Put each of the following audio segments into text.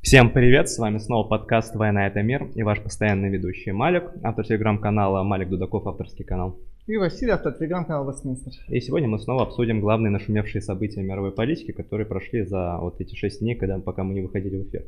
Всем привет, с вами снова подкаст «Война – это мир» и ваш постоянный ведущий Малик, автор телеграм-канала Малик Дудаков, авторский канал. И Василий, автор телеграм-канала Вестминстер. И сегодня мы снова обсудим главные нашумевшие события мировой политики, которые прошли за вот эти шесть дней, когда, пока мы не выходили в эфир.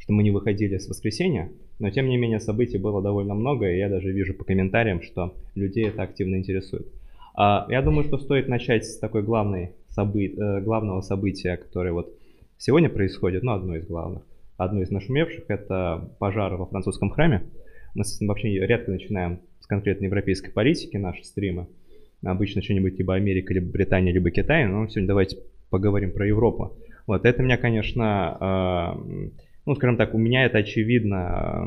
Что мы не выходили с воскресенья, но тем не менее событий было довольно много, и я даже вижу по комментариям, что людей это активно интересует. А, я думаю, что стоит начать с такой главной собы... Э, главного события, которое вот сегодня происходит, ну, одно из главных – одно из нашумевших, это пожар во французском храме. Мы вообще редко начинаем с конкретной европейской политики наши стримы. Обычно что-нибудь либо Америка, либо Британия, либо Китай. Но сегодня давайте поговорим про Европу. Вот это меня, конечно, а, ну, скажем так, у меня это очевидно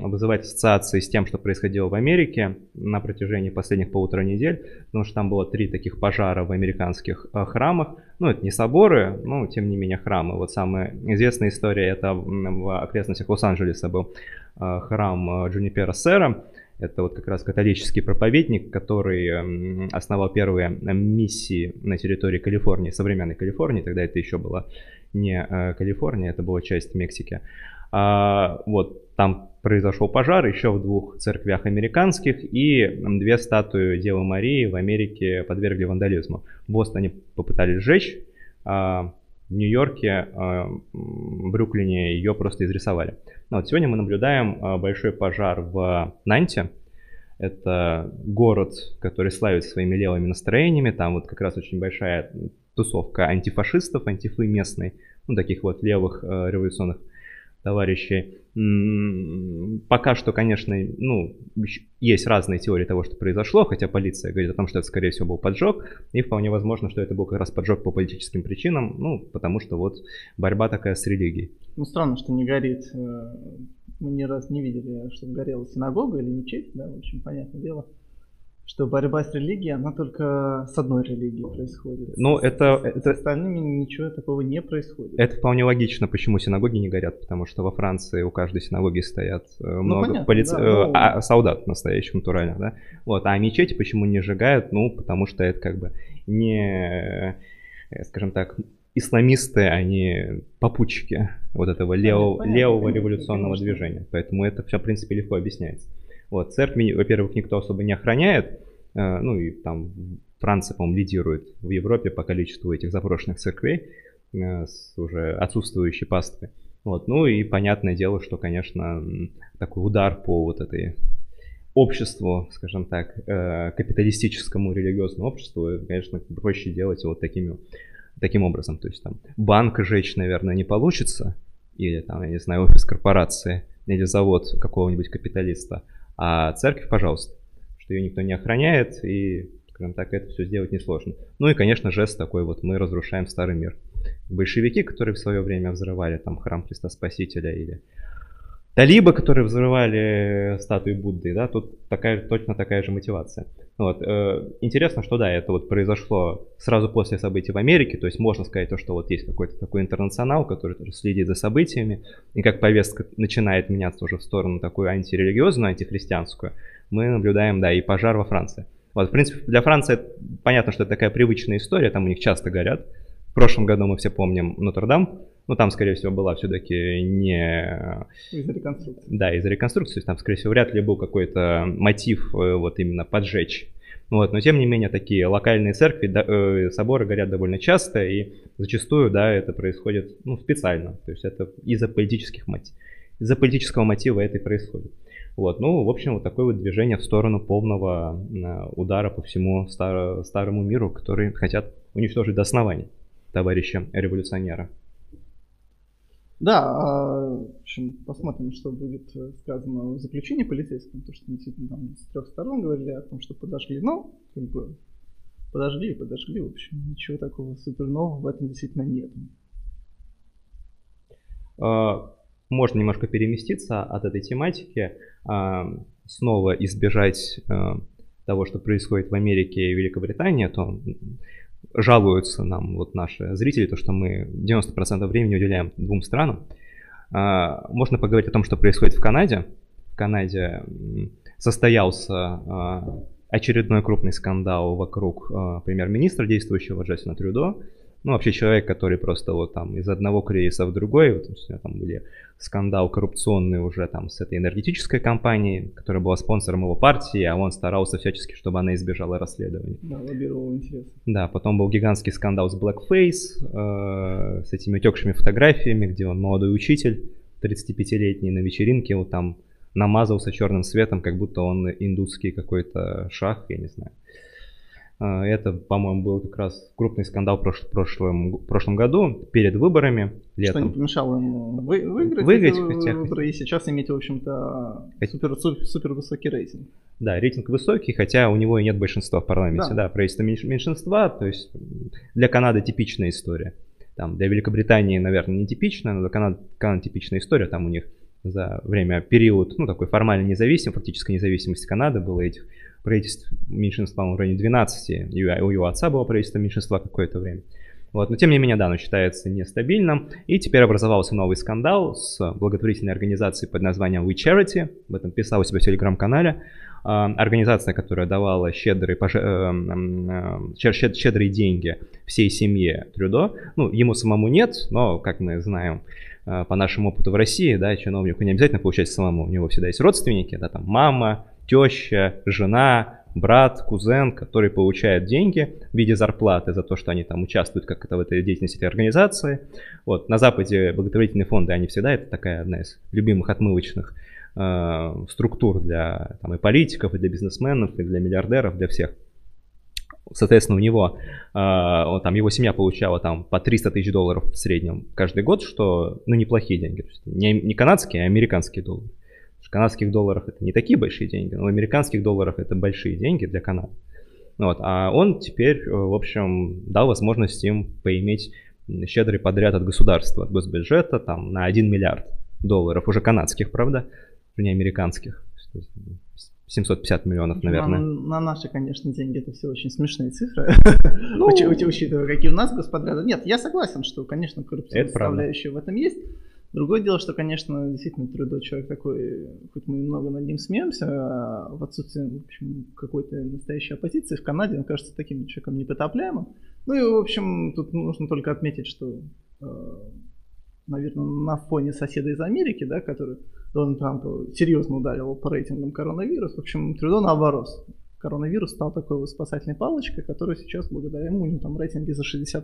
вызывает ассоциации с тем, что происходило в Америке на протяжении последних полутора недель, потому что там было три таких пожара в американских э, храмах. Ну, это не соборы, но тем не менее храмы. Вот самая известная история это в окрестностях Лос-Анджелеса был э, храм э, Джунипера Сера. Это вот как раз католический проповедник, который основал первые миссии на территории Калифорнии, современной Калифорнии, тогда это еще была не э, Калифорния, это была часть Мексики. А, вот там произошел пожар еще в двух церквях американских, и две статуи Девы Марии в Америке подвергли вандализму. В Бостоне попытались сжечь, а Нью-Йорке, а, в Бруклине ее просто изрисовали. Но вот сегодня мы наблюдаем а, большой пожар в Нанте. Это город, который славится своими левыми настроениями. Там вот как раз очень большая тусовка антифашистов, антифы местной, ну, таких вот левых э, революционных товарищей. Пока что, конечно, ну, есть разные теории того, что произошло, хотя полиция говорит о том, что это, скорее всего, был поджог, и вполне возможно, что это был как раз поджог по политическим причинам, ну, потому что вот борьба такая с религией. Ну, странно, что не горит. Э, мы ни раз не видели, чтобы горела синагога или мечеть, да, в общем, понятное дело что борьба с религией, она только с одной религией происходит. Ну, это, с, это... С остальными ничего такого не происходит. Это вполне логично, почему синагоги не горят, потому что во Франции у каждой синагоги стоят э, ну, много понятно, полиц... да, э, ну... а, солдат настоящих натуральных, да? Вот, а мечети почему не сжигают? Ну, потому что это как бы не, э, скажем так, исламисты, они попутчики вот этого левого, понятно, левого понятно, революционного конечно. движения. Поэтому это все, в принципе, легко объясняется. Вот, церкви, во-первых, никто особо не охраняет, э, ну и там Франция, по-моему, лидирует в Европе по количеству этих заброшенных церквей э, с уже отсутствующей паствой. Вот, ну и понятное дело, что, конечно, такой удар по вот этой обществу, скажем так, э, капиталистическому религиозному обществу, конечно, проще делать вот такими, таким образом. То есть там банк жечь, наверное, не получится, или там, я не знаю, офис корпорации, или завод какого-нибудь капиталиста, а церковь, пожалуйста, что ее никто не охраняет, и, скажем так, это все сделать несложно. Ну и, конечно, жест такой вот, мы разрушаем старый мир. Большевики, которые в свое время взрывали там храм Христа Спасителя или Талибы, которые взрывали статуи Будды, да, тут такая, точно такая же мотивация. Вот. Э, интересно, что да, это вот произошло сразу после событий в Америке, то есть можно сказать то, что вот есть какой-то такой интернационал, который следит за событиями, и как повестка начинает меняться уже в сторону такую антирелигиозную, антихристианскую, мы наблюдаем, да, и пожар во Франции. Вот, в принципе, для Франции понятно, что это такая привычная история, там у них часто горят. В прошлом году мы все помним Нотр-Дам, ну, там, скорее всего, была все-таки не... Из-за реконструкции. Да, из-за реконструкции. Там, скорее всего, вряд ли был какой-то мотив э, вот именно поджечь. Вот, но тем не менее такие локальные церкви, да, э, соборы горят довольно часто, и зачастую, да, это происходит, ну, специально. То есть это из-за политических мотивов. Из-за политического мотива это и происходит. Вот, ну, в общем, вот такое вот движение в сторону полного э, удара по всему стар, старому миру, который хотят уничтожить до основания товарища революционера. Да, а, в общем, посмотрим, что будет э, сказано в заключении полицейском, потому что действительно там с трех сторон говорили о том, что подожгли. Ну, как бы подожгли и подожгли, в общем, ничего такого супер нового в этом действительно нет. А, можно немножко переместиться от этой тематики, а, снова избежать э, того, что происходит в Америке и Великобритании, то жалуются нам вот наши зрители, то, что мы 90% времени уделяем двум странам. А, можно поговорить о том, что происходит в Канаде. В Канаде состоялся а, очередной крупный скандал вокруг а, премьер-министра действующего Джастина Трюдо. Ну, вообще человек, который просто вот там из одного кризиса в другой, вот, у него там были скандал коррупционный уже там с этой энергетической компанией, которая была спонсором его партии, а он старался всячески, чтобы она избежала расследования. Да, лоббировал интерес. Да, потом был гигантский скандал с Blackface, э, с этими утекшими фотографиями, где он молодой учитель, 35-летний, на вечеринке вот там намазался черным светом, как будто он индусский какой-то шах, я не знаю. А, это, по-моему, был как раз крупный скандал в прош- прошлом, прошлом году, перед выборами. Летом. Что не помешало ему вы, выиграть, выиграть эти выборы и сейчас иметь, в общем-то, супер, супер, высокий рейтинг. Да, рейтинг высокий, хотя у него и нет большинства в парламенте. Да, да правительство меньшинства, то есть для Канады типичная история. Там для Великобритании, наверное, не типичная, но для Канады, Канады типичная история. Там у них за время, период, ну, такой формально независим, фактической независимости Канады было этих правительств меньшинства в районе 12, и у его отца было правительство меньшинства какое-то время. Вот, но тем не менее, да, оно считается нестабильным. И теперь образовался новый скандал с благотворительной организацией под названием We Charity. Об этом писал у себя в телеграм-канале. А, организация, которая давала щедрые, пож... Э, э, щедрые деньги всей семье Трюдо. Ну, ему самому нет, но, как мы знаем, э, по нашему опыту в России, да, чиновнику не обязательно получать самому. У него всегда есть родственники, да, там мама, теща, жена, брат, кузен, который получает деньги в виде зарплаты за то, что они там участвуют как это в этой деятельности этой организации. Вот, на Западе благотворительные фонды, они всегда, это такая одна из любимых отмывочных э, структур для там, и политиков, и для бизнесменов, и для миллиардеров, для всех. Соответственно, у него, э, он, там, его семья получала там по 300 тысяч долларов в среднем каждый год, что, ну, неплохие деньги. Не, не канадские, а американские доллары канадских долларах это не такие большие деньги, но в американских долларах это большие деньги для Канады. Вот, а он теперь, э, в общем, дал возможность им поиметь щедрый подряд от государства, от госбюджета, там, на 1 миллиард долларов, уже канадских, правда, не американских. 750 миллионов, наверное. На, на наши, конечно, деньги это все очень смешные цифры, ну, учитывая, какие у нас господряды. Нет, я согласен, что, конечно, коррупционная составляющая в этом есть. Другое дело, что, конечно, действительно Трюдо человек такой, хоть мы много над ним смеемся, а в отсутствии в общем, какой-то настоящей оппозиции в Канаде он кажется таким человеком непотопляемым. Ну и, в общем, тут нужно только отметить, что, э, наверное, на фоне соседа из Америки, да, который Дональд Трамп серьезно ударил по рейтингам коронавирус, в общем, Трюдо наоборот коронавирус стал такой вот спасательной палочкой, которая сейчас благодаря ему у него там рейтинги за 60%.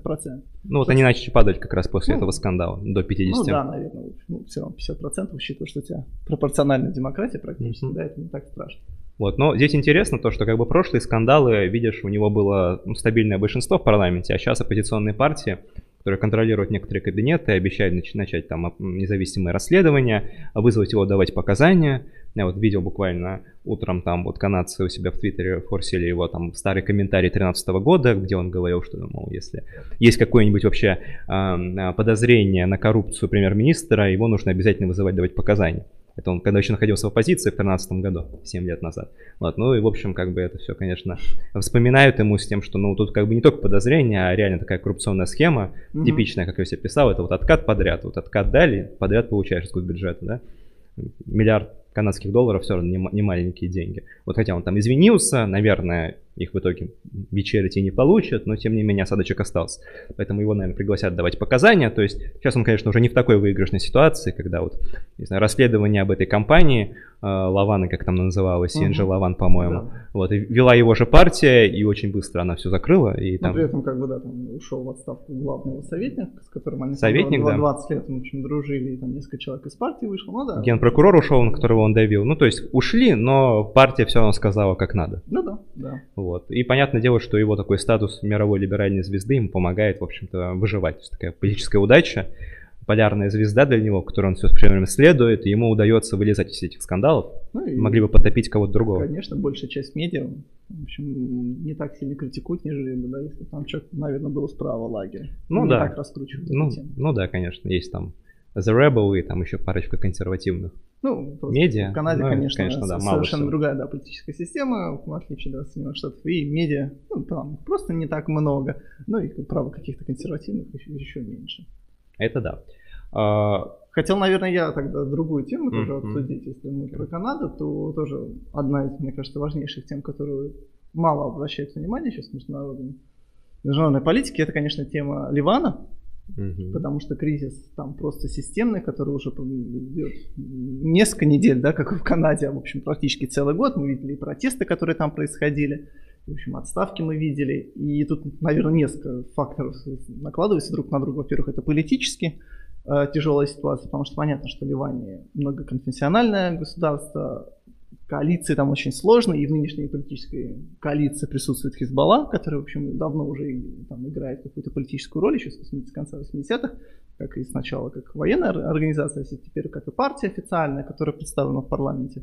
Ну вот они начали падать как раз после ну, этого скандала, до 50%. Ну да, наверное, ну, все равно 50%, учитывая, что у тебя пропорциональная демократия практически, mm-hmm. да, это не так страшно. Вот, но здесь интересно то, что как бы прошлые скандалы, видишь, у него было ну, стабильное большинство в парламенте, а сейчас оппозиционные партии которые контролируют некоторые кабинеты, обещают начать, там независимое расследование, вызвать его давать показания. Я вот видел буквально утром там вот канадцы у себя в Твиттере форсили его там старый комментарий 2013 года, где он говорил, что, мол, если есть какое-нибудь вообще э, подозрение на коррупцию премьер-министра, его нужно обязательно вызывать давать показания. Это он когда еще находился в оппозиции в 2013 году, 7 лет назад. Вот, ну и, в общем, как бы это все, конечно, вспоминают ему с тем, что, ну, тут как бы не только подозрение, а реально такая коррупционная схема, mm-hmm. типичная, как я себе писал, это вот откат подряд, вот откат дали, подряд получаешь из бюджета, да, миллиард канадских долларов все равно не, не маленькие деньги. Вот хотя он там извинился, наверное, их в итоге вечерить не получат, но тем не менее осадочек остался. Поэтому его, наверное, пригласят давать показания. То есть сейчас он, конечно, уже не в такой выигрышной ситуации, когда вот, не знаю, расследование об этой компании, э, Лавана, как там называлась, угу. Энджи Лаван, по-моему, да. вот, и вела его же партия, и очень быстро она все закрыла. И там... Но при этом, как бы, да, там ушел в отставку главного советника, с которым они Советник, 20, да. 20 лет, в общем, дружили, и там несколько человек из партии вышло, ну да. Генпрокурор ушел, на которого он давил. Ну, то есть ушли, но партия все равно сказала, как надо. Ну да, да. Вот. И понятное дело, что его такой статус мировой либеральной звезды ему помогает, в общем-то, выживать. То есть такая политическая удача, полярная звезда для него, которой он все время следует, и ему удается вылезать из этих скандалов. Ну, и Могли бы потопить кого-то другого. Конечно, большая часть медиа, в общем, не так сильно критикуют, нежели бы, да, если там человек, наверное, был справа лагеря. Ну не да. так раскручивают. Ну, ну да, конечно, есть там The Rebel и там еще парочка консервативных ну, медиа. В Канаде, ну, конечно, конечно да, совершенно мало другая да, политическая система, в отличие от да, Соединенных Штатов. И медиа, ну, там просто не так много. Ну, и, право, каких-то консервативных еще, еще меньше. Это да. А... Хотел, наверное, я тогда другую тему тоже mm-hmm. обсудить. Если мы про Канаду, то тоже одна из, мне кажется, важнейших тем, которую мало обращает внимание сейчас в международном международной политики, это, конечно, тема Ливана, Мгм. потому что кризис там просто системный, который уже идет несколько недель, да, как в Канаде, а, в общем, практически целый год. Мы видели и протесты, которые там происходили, в общем, отставки мы видели. И тут, наверное, несколько факторов накладываются друг на друга. Во-первых, это политически э, тяжелая ситуация, потому что понятно, что Ливане многоконфессиональное государство, коалиции там очень сложные, и в нынешней политической коалиции присутствует Хизбалла, который, в общем, давно уже там, играет какую-то политическую роль, еще с 80 с конца 80-х, как и сначала как военная ор- организация, а теперь как и партия официальная, которая представлена в парламенте.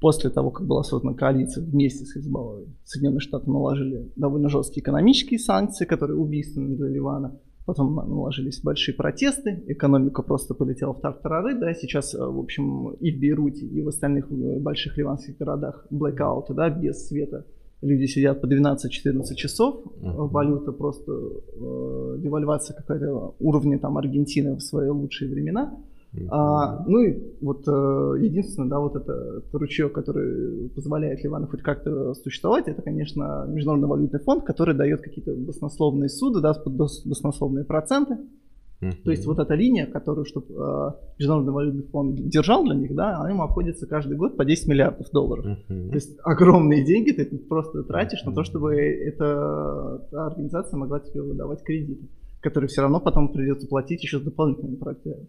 После того, как была создана коалиция вместе с Хизбаллой, Соединенные Штаты наложили довольно жесткие экономические санкции, которые убийственны для Ливана. Потом наложились большие протесты, экономика просто полетела в тартарары, да, сейчас, э, в общем, и в Бейруте, и в остальных э, больших ливанских городах блэкауты, да, без света. Люди сидят по 12-14 часов, Мгм. валюта просто, э, девальвация какая-то уровня там Аргентины в свои лучшие времена. А, ну и вот э, единственное, да, вот это, ручеек, который позволяет Ливану хоть как-то существовать, это, конечно, Международный валютный фонд, который дает какие-то баснословные суды, да, баснословные проценты. Мгм. То есть вот эта линия, которую чтобы Международный валютный фонд держал для них, да, она ему обходится каждый год по 10 миллиардов долларов. Мгм. То есть огромные деньги ты просто тратишь на то, чтобы эта та организация могла тебе выдавать кредиты, которые все равно потом придется платить еще с дополнительными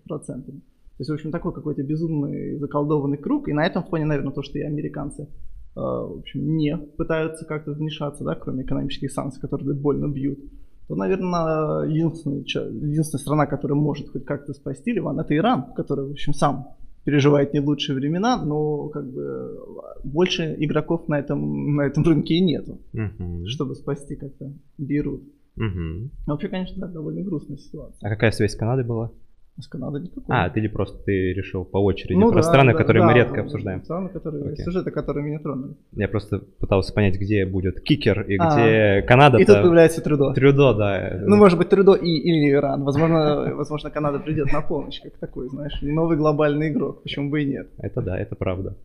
процентами. То есть, в общем, такой какой-то безумный заколдованный круг. И на этом фоне, наверное, то, что и американцы э, в общем, не пытаются как-то вмешаться, да, кроме экономических санкций, которые больно бьют, то, наверное, единственная, единственная страна, которая может хоть как-то спасти Ливан, это Иран, который, в общем, сам переживает не лучшие времена, но как бы больше игроков на этом, на этом рынке и нету, Мгм. чтобы спасти как-то Бейрут. Мгм. Вообще, конечно, да, довольно грустная ситуация. А какая связь с Канадой была? С Канадой никакой. А, ты или просто ты решил по очереди Ну про да, страны, да, которые да, мы редко да, обсуждаем. Страны, которые, Окей. сюжеты, которые меня тронули. Я просто пытался понять, где будет кикер и А. где Канада. И тут появляется Трюдо. Трюдо, да. Ну, может быть, Трюдо и, или Иран. Возможно, возможно, Канада придет на помощь, как такой, знаешь, новый глобальный игрок. Почему бы и нет? Это да, это правда.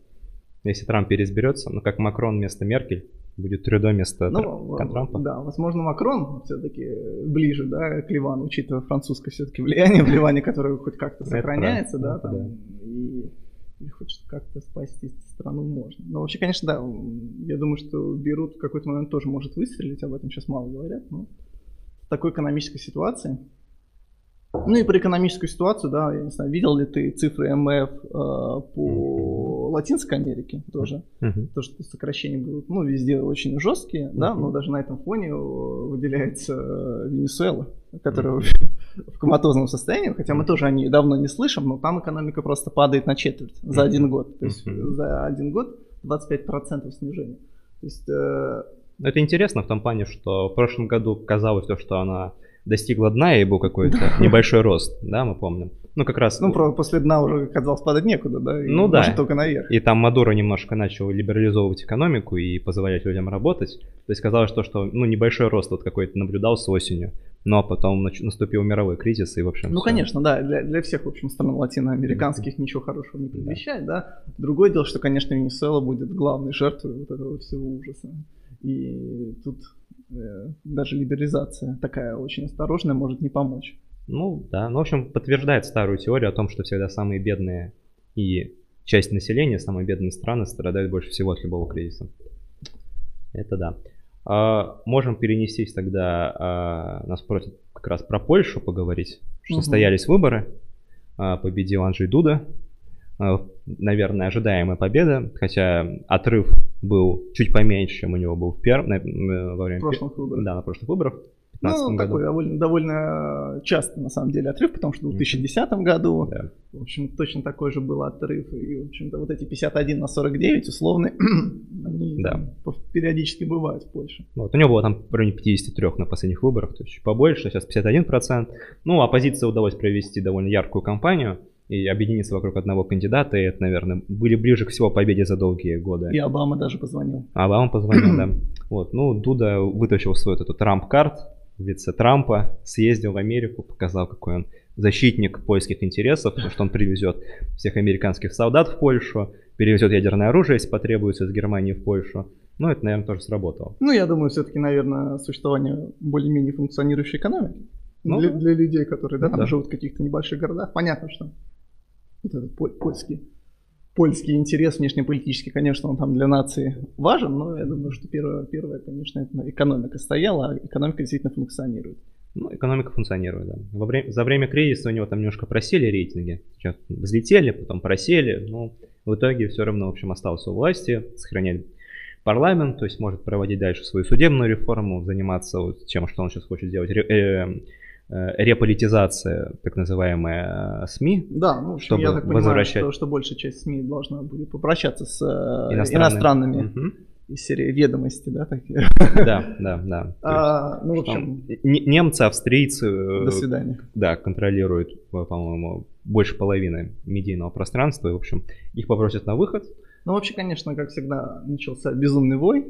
Если Трамп переизберется, ну как Макрон вместо Меркель, будет Трюдо вместо Ну, Тра- Трампа. да, возможно, Макрон все-таки ближе, да, к Ливану, учитывая французское все-таки влияние в Ливане, которое хоть как-то сохраняется, да, там, и, и хоть как-то спасти страну можно. Но вообще, конечно, да, я думаю, что Бейрут в какой-то момент тоже может выстрелить, об этом сейчас мало говорят, но в такой экономической ситуации. Ну и про экономическую ситуацию, да, я не знаю, видел ли ты цифры МФ э, по Латинской Америке тоже? Мгм. то, что сокращения будут, ну, везде очень жесткие, да, Мгм. но даже на этом фоне э, выделяется э, Венесуэла, которая Мгм. в коматозном состоянии, хотя мы тоже о ней давно не слышим, но там экономика просто падает на четверть за один год. То есть за один год 25% снижения. То есть, э, Это интересно в том плане, что в прошлом году казалось то, что она достигла дна и был какой-то небольшой рост, да, мы помним. Ну, как раз... ну, про- после дна уже казалось падать некуда, да, и Ну да. только наверх. И там Мадуро немножко начал либерализовывать экономику и позволять людям работать. То есть казалось, то, что ну, небольшой рост вот какой-то наблюдался осенью. Но потом наступил мировой кризис, и, в общем, Ну, всё. конечно, да, для, для всех, в общем, стран латиноамериканских ничего хорошего не предвещает, да. Другое дело, что, конечно, Венесуэла будет главной жертвой вот этого всего ужаса. И тут даже либерализация такая очень осторожная может не помочь. Ну, да. Ну, в общем, подтверждает старую теорию о том, что всегда самые бедные и часть населения, самые бедные страны страдают больше всего от любого кризиса. Это да. А, можем перенестись тогда, а, нас просят как раз про Польшу поговорить, Мгм. состоялись выборы, а, победил Анджей Дуда, А, наверное, ожидаемая победа, хотя отрыв был чуть поменьше, чем у него был в пер... на- э, во время прошлых выборах. Да, на прошлых выборах. В 2015 Ну, году. такой довольно, довольно часто, на самом деле, отрыв, потому что в Мгм. 2010 году, Да. в общем, точно такой же был отрыв. И, в общем-то, вот эти 51 на 49, условно, они Да. там периодически бывают в Польше. Вот, у него было там в районе 53 на последних выборах, то есть чуть побольше, сейчас 51%. Ну, оппозиции удалось провести довольно яркую кампанию и объединиться вокруг одного кандидата, и это, наверное, были ближе к всего победе за долгие годы. И Обама даже позвонил. А Обама позвонил, да. Вот, ну, Дуда вытащил свой вот этот Трамп-карт в лице Трампа, съездил в Америку, показал, какой он защитник польских интересов, потому что он привезет всех американских солдат в Польшу, перевезет ядерное оружие, если потребуется, из Германии в Польшу. Ну, это, наверное, тоже сработало. Ну, я думаю, все-таки, наверное, существование более-менее функционирующей экономики ну, для, для людей, которые да, там да. живут в каких-то небольших городах. Понятно, что вот этот польский, польский интерес внешнеполитический, конечно, он там для нации важен, но я думаю, что первое, первое конечно, это экономика стояла, а экономика действительно функционирует. Ну, экономика функционирует, да. Во время, за время кризиса у него там немножко просели рейтинги. Сейчас взлетели, потом просели, но в итоге все равно, в общем, остался у власти, сохранять парламент, то есть может проводить дальше свою судебную реформу, заниматься вот тем, что он сейчас хочет сделать, э, э, реполитизация, так называемая э, СМИ. Да, ну, в общем, чтобы я так возвращать... понимаю, что, что большая часть СМИ должна будет попрощаться с иностранными, иностранными угу. из серии ведомости, да, такие. Да, да, да. А, ну, в общем... Немцы, австрийцы... До свидания. Да, контролируют, по-моему, больше половины медийного пространства, и, в общем, их попросят на выход, ну, вообще, конечно, как всегда, начался безумный вой,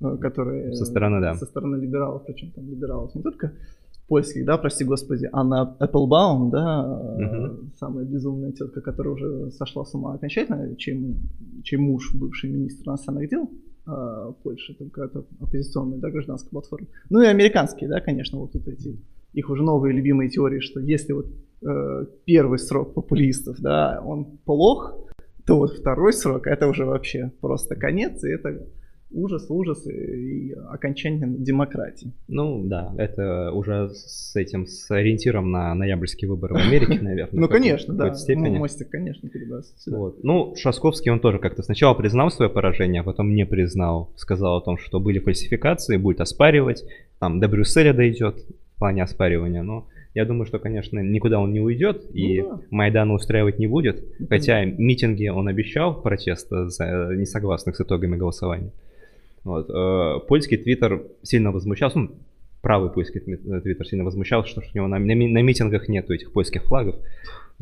э, который... Со стороны, да. Со стороны либералов, причем там либералов не только польских, да, прости господи, а на Applebaum, да, угу. самая безумная тетка, которая уже сошла с ума окончательно, чей, чей муж, бывший министр иностранных дел э, Польши, только это оппозиционная, да, гражданская платформа. Ну и американские, да, конечно, вот тут эти, их уже новые любимые теории, что если вот э, первый срок популистов, да, он плох, то вот второй срок это уже вообще просто конец, и это ужас, ужас и окончание демократии. Ну да, это уже с этим, с ориентиром на ноябрьские выборы в Америке, наверное. Ну конечно, да, мостик, конечно, передастся Вот. Ну, Шасковский, он тоже как-то сначала признал свое поражение, а потом не признал, сказал о том, что были фальсификации, будет оспаривать, там до Брюсселя дойдет в плане оспаривания, но я думаю, что, конечно, никуда он не уйдет и ну, да. Майдана устраивать не будет. Ну, хотя митинги он обещал протеста за несогласных с итогами голосования. Вот. Э, польский твиттер сильно возмущался, ну, правый польский твиттер сильно возмущался, что у него на, на, на митингах нету этих польских флагов,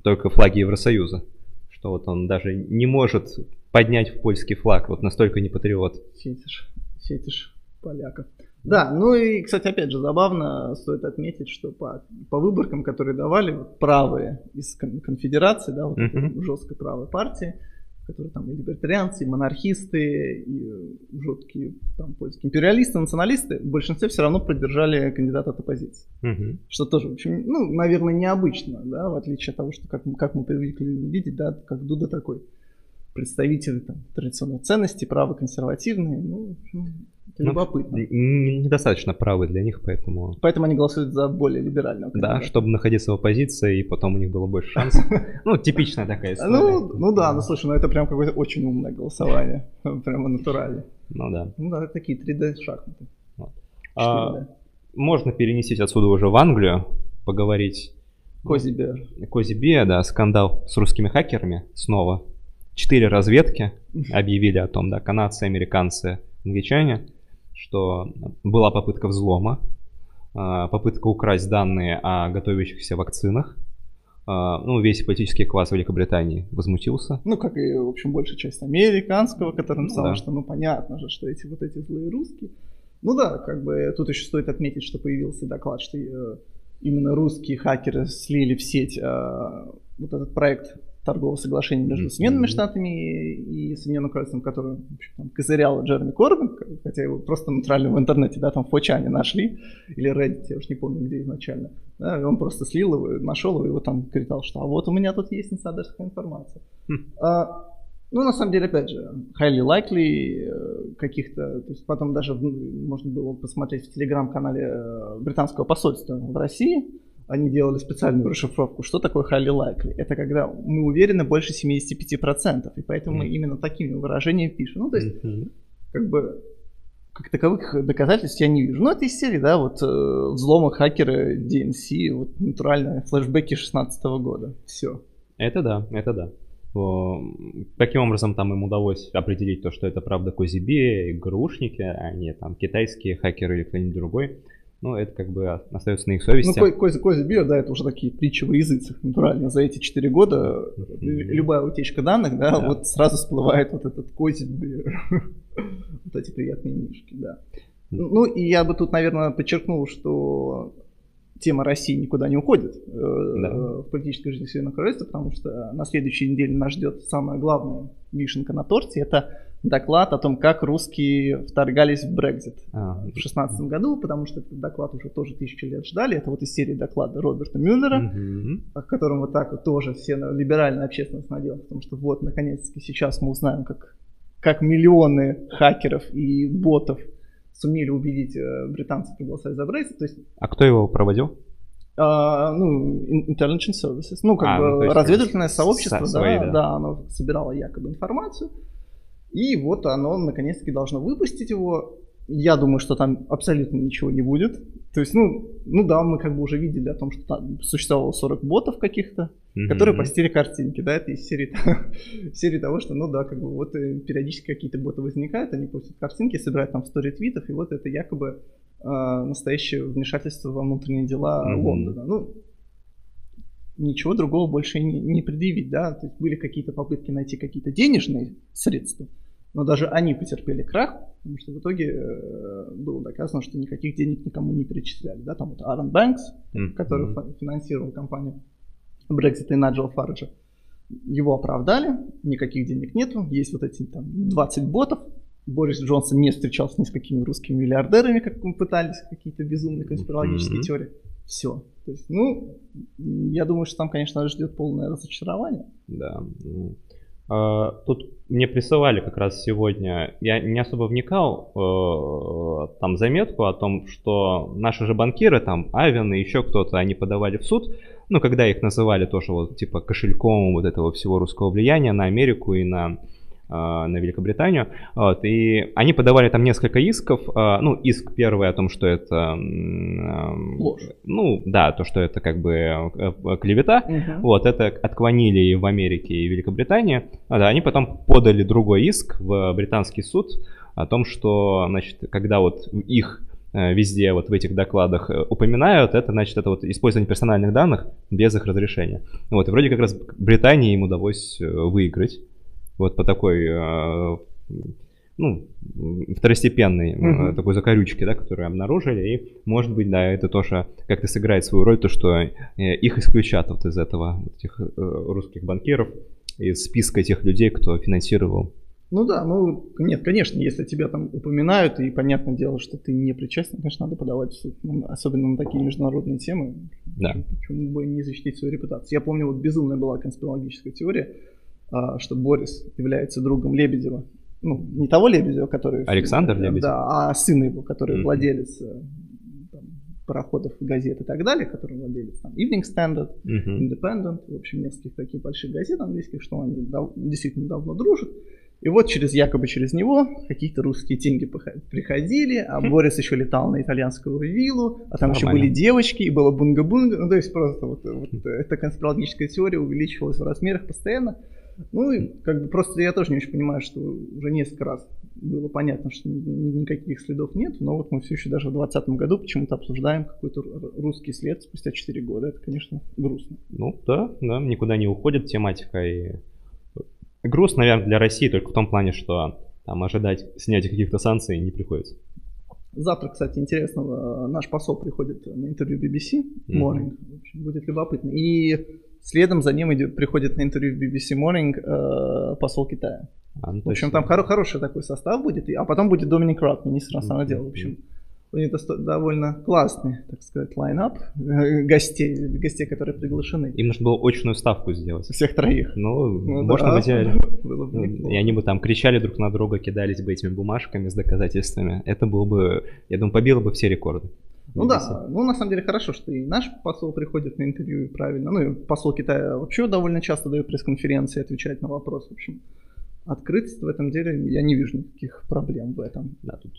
только флаги Евросоюза. Что вот он даже не может поднять в польский флаг, вот настолько не патриот. Фетиш, фетиш поляков. Да, ну и, кстати, опять же, забавно стоит отметить, что по, по выборкам, которые давали правые из конфедерации, да, вот uh-huh. жестко правой партии, которые там и либертарианцы, и монархисты, и жуткие там польские империалисты, националисты, в большинстве все равно поддержали кандидата от оппозиции. Uh-huh. Что тоже, в общем, ну, наверное, необычно, да, в отличие от того, что как, как мы привыкли видеть, да, как Дуда такой представитель там, традиционных ценностей, правоконсервативные, ну, ну, любопытно. Недостаточно правы для них, поэтому... Поэтому они голосуют за более либерального Да, чтобы находиться в оппозиции, и потом у них было больше шансов. Ну, типичная такая история. Ну, ну да, ну слушай, ну это прям какое-то очень умное голосование. Прямо натурально. Ну да. Ну да, такие 3D-шахматы. А, можно перенести отсюда уже в Англию, поговорить. Козибе. Козибе, да, скандал с русскими хакерами снова. Четыре разведки объявили о том, да, канадцы, американцы, англичане что была попытка взлома, а, попытка украсть данные о готовящихся вакцинах. А, ну, весь политический класс Великобритании возмутился. Ну, как и, в общем, большая часть американского, написал, ну, да. что, ну, понятно же, что эти вот эти злые русские. Ну да, как бы тут еще стоит отметить, что появился доклад, что э, именно русские хакеры слили в сеть э, вот этот проект торгового соглашения между Соединенными Штатами и Соединенным Королевством, которое там, козырял Джереми Корбин, хотя его просто натурально в интернете, да, там в Фочане нашли, или Reddit, я уж не помню, где изначально. Да, и он просто слил его, нашел его, его там кричал, что а вот у меня тут есть инсайдерская информация. Хм. А, ну, на самом деле, опять же, highly likely э, каких-то, то есть потом даже можно было посмотреть в телеграм-канале э, британского посольства в России, они делали специальную расшифровку. Что такое highly likely? Это когда мы уверены больше 75%, и поэтому mm. мы именно такими выражениями пишем. Ну, то есть, mm-hmm. как бы, как таковых доказательств я не вижу. Ну, это из серии, да, вот э, взлома хакера DNC, вот натурально флешбеки 16 года. Все. Это да, это да. Таким образом, там им удалось определить то, что это правда Козибе, игрушники, а не там китайские хакеры или кто-нибудь другой. Ну, это как бы остается на их совести. Ну, Кози, Кози Био, да, это уже такие притчи в языцах, натурально. За эти 4 года mm-hmm. любая утечка данных, да, да, вот сразу всплывает вот этот Био. вот эти приятные мишки, да. Ну, и я бы тут, наверное, подчеркнул, что тема России никуда не уходит э, да. в политической жизни Соединенного Королевства, потому что на следующей неделе нас ждет самая главная вишенка на торте. Это доклад о том, как русские вторгались в Брекзит А, в шестнадцатом году, потому что этот доклад уже тоже тысячу лет ждали. Это вот из серии доклада Роберта Мюллера, мгм. о котором вот так вот тоже все на- либеральная общественность надела, потому что вот, наконец-таки, сейчас мы узнаем, как, как миллионы хакеров и ботов сумели убедить э, британцев проголосовать за Брексит. То есть А кто его проводил? а, ну, in- intelligence services, ну, как А, бы ну, то есть разведывательное сообщество, со- да, свои, да. да. оно собирало якобы информацию, и вот оно наконец-таки должно выпустить его. Я думаю, что там абсолютно ничего не будет. То есть, ну, ну да, мы как бы уже видели о том, что там существовало 40 ботов каких-то, которые Мгм. постили картинки, да, это из серии, серии того, что, ну да, как бы вот э, периодически какие-то боты возникают, они постят картинки, собирают там 100 ретвитов, и вот это якобы э, настоящее вмешательство во внутренние дела Мгм. Лондона. Ну, ничего другого больше не, не предъявить, да, то есть были какие-то попытки найти какие-то денежные средства, но даже они потерпели крах, потому что в итоге э, было доказано, что никаких денег никому не перечисляли, да, там вот Аарон Бэнкс, Мгм. который фа- финансировал компанию Brexit и Наджела Фарджа. Его оправдали, никаких денег нету, есть вот эти там 20 ботов. Борис Джонсон не встречался ни с какими русскими миллиардерами, как мы пытались, какие-то безумные конспирологические Мгм. теории. Все. То есть, ну, я думаю, что там, конечно, ждет полное разочарование. Да. ну, а, Тут мне присылали как раз сегодня, я не особо вникал, э, там заметку о том, что наши же банкиры, там, Авен и еще кто-то, они подавали в суд, ну, когда их называли тоже вот типа кошельком вот этого всего русского влияния на Америку и на на Великобританию, вот, и они подавали там несколько исков, э, ну, иск первый о том, что это, эм, Ложь. ну, да, то, что это как бы э, э, клевета, вот, это отклонили и в Америке, и в Великобритании. А, да, они потом подали другой иск в британский суд о том, что, значит, когда вот их э, везде вот в этих докладах упоминают, это, значит, это вот использование персональных данных без их разрешения. Вот, и вроде как раз Британии им удалось выиграть вот по такой, э, ну, второстепенной Мгм. такой закорючке, да, которую обнаружили, и, может быть, да, это тоже как-то сыграет свою роль, то, что э, их исключат вот из этого, вот этих русских банкиров, из списка тех людей, кто финансировал. Ну да, ну нет, конечно, если тебя там упоминают, и понятное дело, что ты не причастен, конечно, надо подавать в суд, особенно на такие международные темы. Да. Почему бы не защитить свою репутацию? Я помню, вот безумная была конспирологическая теория, что Борис является другом Лебедева. Ну, не того Лебедева, который... Александр Лебедев? Да, а сына его, который Мгм. владелец э, там, пароходов, газет и так далее, который владелец там Evening Standard, Мгм. Independent, в общем, нескольких таких больших газет английских, что они дав- действительно давно дружат. И вот через якобы через него какие-то русские деньги приходили, а Борис еще летал на итальянскую виллу, а там еще Нормально. были девочки, и было бунга-бунга. Ну, то есть просто вот, вот эта конспирологическая теория увеличивалась в размерах постоянно. Ну, и как бы просто я тоже не очень понимаю, что уже несколько раз было понятно, что ни- ни- никаких следов нет, но вот мы все еще даже в 2020 году почему-то обсуждаем какой-то русский след спустя 4 года. Это, конечно, грустно. Ну да, да, никуда не уходит тематика. И грустно, наверное, для России только в том плане, что там ожидать снятия каких-то санкций не приходится. Завтра, кстати, интересно, э, наш посол приходит на интервью BBC. Morning. В общем, будет любопытно. И следом за ним идет, приходит на интервью в BBC Morning э, посол Китая. А, ну, В общем, там хоро- хороший такой состав будет. А потом будет Доминик Рад, министр иностранных дел. В общем, у них довольно классный, так сказать, лайнап э, гостей, гостей, которые приглашены. Им нужно было очную ставку сделать. Всех троих. Ну, Ну можно да, в идеале. Было бы неплохо. И они бы там кричали друг на друга, кидались бы этими бумажками с доказательствами. Это было бы, я думаю, побило бы все рекорды. Ну да, ну на самом деле хорошо, что и наш посол приходит на интервью и правильно. Ну и посол Китая вообще довольно часто дает пресс-конференции, отвечает на вопросы. В общем, открытость в этом деле я не вижу никаких проблем в этом. Да, тут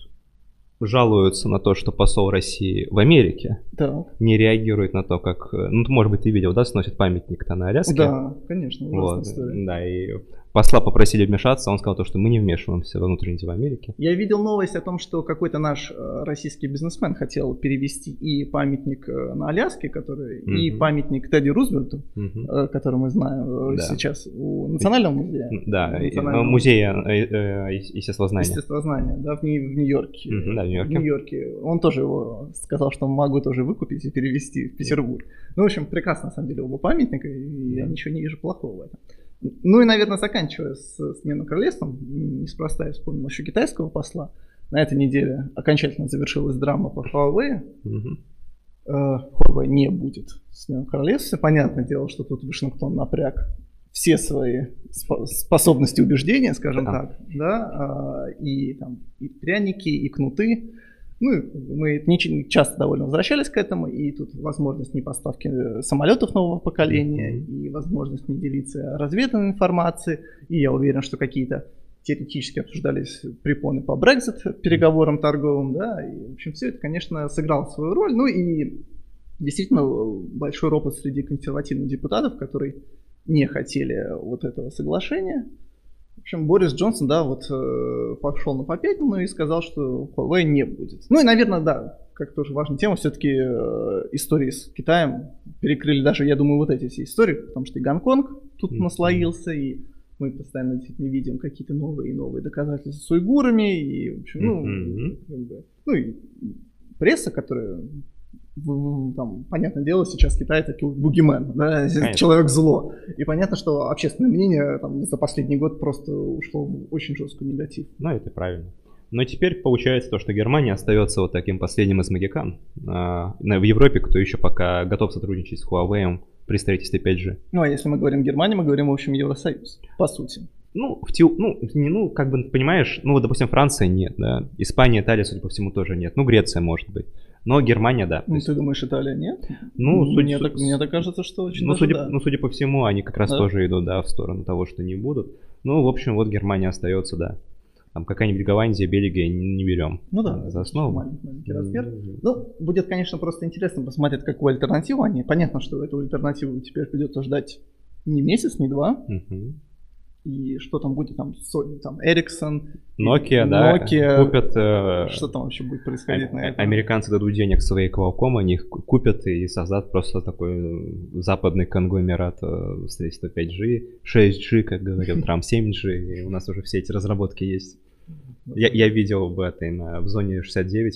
жалуются на то, что посол России в Америке Так. не реагирует на то, как... э, Ну, может быть, ты видел, да, сносит памятник-то на Аляске? Да, конечно, Вот, история. да, и посла попросили вмешаться, он сказал то, что мы не вмешиваемся во внутренние дела Америки. Я видел новость о том, что какой-то наш э, российский бизнесмен хотел перевести и памятник э, на Аляске, который, и Мгм. памятник Тедди Рузвельту, э, который мы знаем Да. сейчас у Национального музея. Да, и- Национального музея э, э, естествознания. Естествознание, да, в, Нью- в Нью-Йорке. Мгм, да, в Нью-Йорке. В Нью-Йорке. Он тоже его сказал, что могу тоже выкупить и перевести в Петербург. Ну, в общем, прекрасно, на самом деле, оба памятника, и я Да. ничего не вижу плохого в этом. Ну и, наверное, заканчивая с сменой королевством, неспроста я вспомнил еще китайского посла, на этой неделе окончательно завершилась драма по Huawei. Угу. Huawei не будет смены королевства. Понятное дело, что тут Вашингтон напряг все свои способности убеждения, скажем да. так, да, а, и там и пряники, и кнуты. Ну, мы не часто довольно возвращались к этому, и тут возможность не поставки э, самолетов нового поколения, и возможность не делиться разведанной информацией, и я уверен, что какие-то теоретически обсуждались препоны по Brexit переговорам торговым, да, и, в общем, все это, конечно, сыграло свою роль, ну и действительно большой ропот среди консервативных депутатов, которые не хотели вот этого соглашения, общем, Борис Джонсон, да, вот э, пошел на попятину и сказал, что Huawei не будет. Ну и, наверное, да, как тоже важная тема, все-таки э, истории с Китаем перекрыли даже, я думаю, вот эти все истории, потому что и Гонконг тут mm-hmm. наслоился, и мы постоянно действительно видим какие-то новые и новые доказательства с уйгурами, и, в общем, ну, mm-hmm. ну и пресса, которая там, понятное дело, сейчас Китай такой бугимен, да, человек зло. И понятно, что общественное мнение там, за последний год просто ушло в очень жесткий негатив. Ну, это правильно. Но теперь получается то, что Германия остается вот таким последним из магикан. А, в Европе кто еще пока готов сотрудничать с Huawei при строительстве 5G. Ну, а если мы говорим Германия, мы говорим, в общем, Евросоюз, по сути. Ну, в тел... ну, не, ну, как бы, понимаешь, ну, вот, допустим, Франция нет, да, Испания, Италия, судя по всему, тоже нет, ну, Греция, может быть. Но Германия, да. Ну, есть... ты думаешь, Италия нет? Ну, судя... мне, так, мне так кажется, что очень ну, судя, да. ну, судя по всему, они как раз да? тоже идут, да, в сторону того, что не будут. Ну, в общем, вот Германия остается, да. Там какая-нибудь Голландия, Бельгия не, не берем. Ну да. За основу. Маленький, маленький размер. Ну, будет, конечно, просто интересно посмотреть, какую альтернативу они. Понятно, что эту альтернативу теперь придется ждать не месяц, не два. Угу и что там будет, там, Sony, там, Ericsson, Nokia, да, Nokia, купят... Э, что там вообще будет происходить а, на этом? Американцы дадут денег своей Qualcomm, они их купят и создадут просто такой западный конгломерат средства 5G, 6G, как говорил Трамп, 7G, и у нас уже все эти разработки есть. Я, я видел в этой, на, в зоне 69,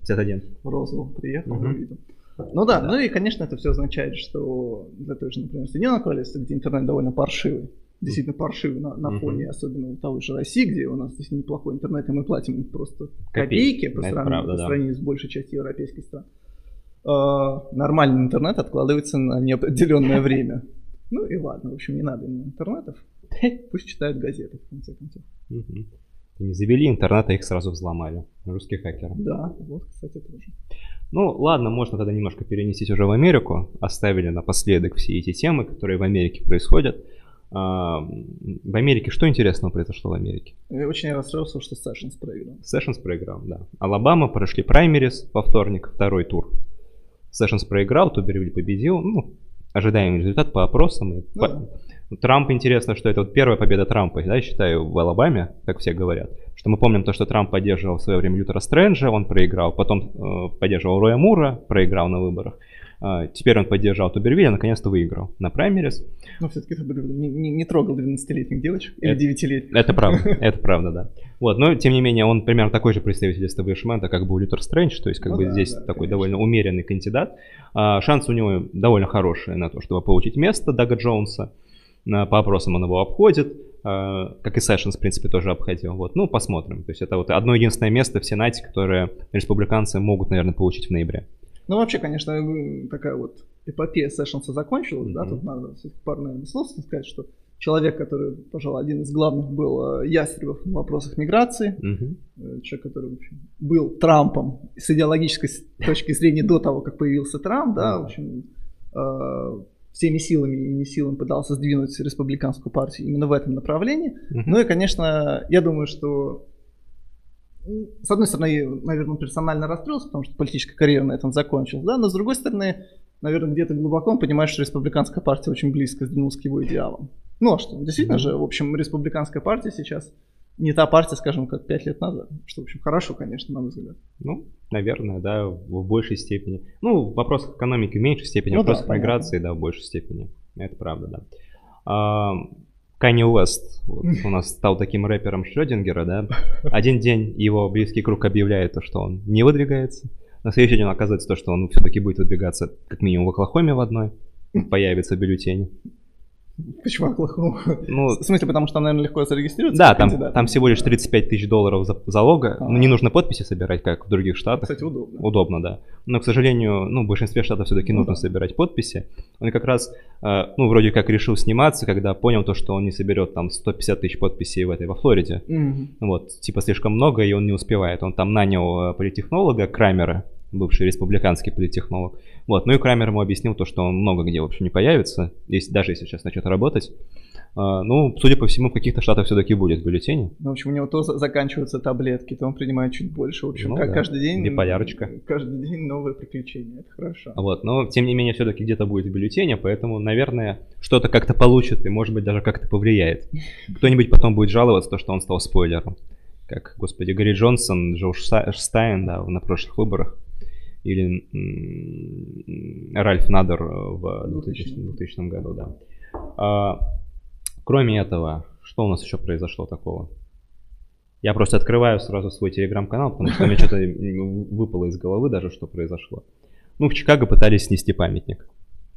51. В Розовом приехал, угу. видел. Ну да, да, ну и, конечно, это все означает, что для той же, например, Соединенного Королевства, где интернет довольно паршивый, действительно паршивый на, на фоне, особенно того же России, где у нас здесь неплохой интернет, и мы платим просто копейки, по, сравнению, правда, по сравнению да. с большей частью европейских стран. Э, нормальный интернет откладывается на неопределенное время. Ну и ладно, в общем, не надо им интернетов. Пусть читают газеты, в конце концов. Не завели интернет, а их сразу взломали. Русские хакеры. Да, вот, кстати, тоже. Ну, ладно, можно тогда немножко перенести уже в Америку. Оставили напоследок все эти темы, которые в Америке происходят. А, в Америке что интересного произошло в Америке? Я очень расстроился, что Сэшенс проиграл. Сэшенс проиграл, да. Алабама прошли праймерис во вторник, второй тур. Сэшенс проиграл, Тубервиль победил. Ну, ожидаемый результат по опросам. И ну, по... Трамп, интересно, что это вот первая победа Трампа, да, я считаю, в Алабаме, как все говорят. Что мы помним то, что Трамп поддерживал в свое время Лютера Стрэнджа, он проиграл, потом э, поддерживал Роя Мура, проиграл на выборах. А, теперь он поддержал Тубервилля, наконец-то выиграл на праймерис. Но все-таки Тубервиль не, не, не трогал 12-летних девочек или 9-летних. Это правда, это правда, да. Вот, но тем не менее он примерно такой же представитель эстаблишмента, как был Лютер Стрэндж, то есть как ну, бы да, здесь да, такой конечно. довольно умеренный кандидат. А, шанс у него довольно хороший на то, чтобы получить место Дага Джонса. По опросам он его обходит, а, как и Сэшенс, в принципе, тоже обходил. Вот, ну, посмотрим. То есть это вот одно единственное место в Сенате, которое республиканцы могут, наверное, получить в ноябре. Ну, вообще, конечно, такая вот эпопея Сэшенса закончилась, mm-hmm. да, тут надо пару, наверное, слов сказать, что человек, который, пожалуй, один из главных был э, Ястребов в вопросах миграции, mm-hmm. человек, который, в общем, был Трампом с идеологической точки зрения до того, как появился Трамп, да, в общем, э, всеми силами и не силами пытался сдвинуть республиканскую партию именно в этом направлении. Mm-hmm. Ну и, конечно, я думаю, что с одной стороны, наверное, персонально расстроился, потому что политическая карьера на этом закончилась, да, но с другой стороны, наверное, где-то глубоко он понимает, что республиканская партия очень близко сдвинулась к его идеалам. Ну а что, действительно же, в общем, республиканская партия сейчас не та партия, скажем, как пять лет назад. Что, в общем, хорошо, конечно, на мой взгляд. Ну, наверное, да, в большей степени. Ну, вопрос экономики в меньшей степени, ну, вопрос да, миграции, да, в большей степени. Это правда, да. Канни Уэст вот, у нас стал таким рэпером Шрёдингера, да. Один день его близкий круг объявляет то, что он не выдвигается. На следующий день оказывается то, что он все-таки будет выдвигаться как минимум в Оклахоме в одной. Появится бюллетень. Почему Оклахома? Ну, В смысле, потому что, наверное, легко зарегистрироваться? да, там, кандидат? там всего лишь 35 тысяч долларов за- залога. А. Ну, не нужно подписи собирать, как в других штатах. Кстати, удобно. Удобно, да. Но, к сожалению, ну, в большинстве штатов все-таки Ну нужно да. собирать подписи. Он как раз, э, ну, вроде как решил сниматься, когда понял то, что он не соберет там 150 тысяч подписей в этой, во Флориде. Мгм. Вот, типа слишком много, и он не успевает. Он там нанял э, политехнолога Крамера, бывший республиканский политехнолог. Вот, ну и Крамер ему объяснил то, что он много где, в общем, не появится, если, даже если сейчас начнет работать. А, ну, судя по всему, в каких-то штатах все-таки будет в бюллетене. Ну, в общем, у него то за- заканчиваются таблетки, то он принимает чуть больше. В общем, Ну как да. каждый день... Биполярочка. Каждый день новые приключения. Это хорошо. Вот, но тем не менее все-таки где-то будет в бюллетене, поэтому, наверное, что-то как-то получит и, может быть, даже как-то повлияет. Кто-нибудь потом будет жаловаться, то, что он стал спойлером. Как, господи, Гарри Джонсон, Джо Шса- Штайн, да, на прошлых выборах. Или Ральф Надер в 2000, 2000 году, да. А, кроме этого, что у нас еще произошло такого? Я просто открываю сразу свой телеграм-канал, потому что мне что-то выпало из головы даже, что произошло. Ну, в Чикаго пытались снести памятник.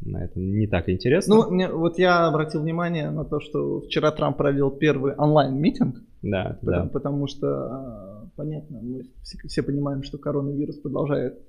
На это не так интересно. Ну, мне- вот я обратил внимание на то, что вчера Трамп провел первый онлайн-митинг, да, потому, да. потому что, а, понятно, мы все, все понимаем, что коронавирус продолжает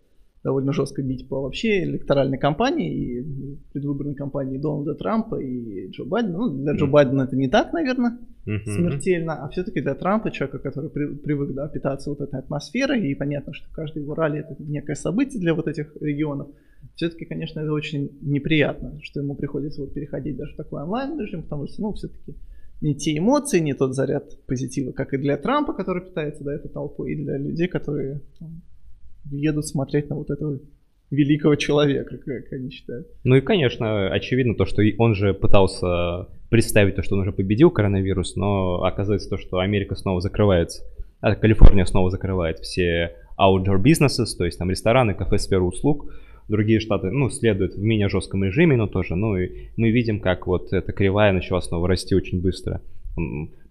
довольно жестко бить по вообще электоральной кампании и предвыборной кампании Дональда Трампа и Джо Байдена. Ну, для Джо. Байдена это не так, наверное, смертельно, а все-таки для Трампа, человека, который при- привык да, питаться вот этой атмосферой, и понятно, что каждый его ралли это некое событие для вот этих регионов, все-таки, конечно, это очень неприятно, что ему приходится вот переходить даже в такой онлайн-режим, потому что, ну, все-таки не те эмоции, не тот заряд позитива, как и для Трампа, который питается да, этой толпой, и для людей, которые там, едут смотреть на вот этого великого человека, как они считают. Ну и, конечно, очевидно то, что он же пытался представить то, что он уже победил коронавирус, но оказывается то, что Америка снова закрывается. А Калифорния снова закрывает все outdoor businesses, то есть там рестораны, кафе, сферу услуг. Другие штаты, ну, следуют в менее жестком режиме, но тоже. Ну и мы видим, как вот эта кривая начала снова расти очень быстро.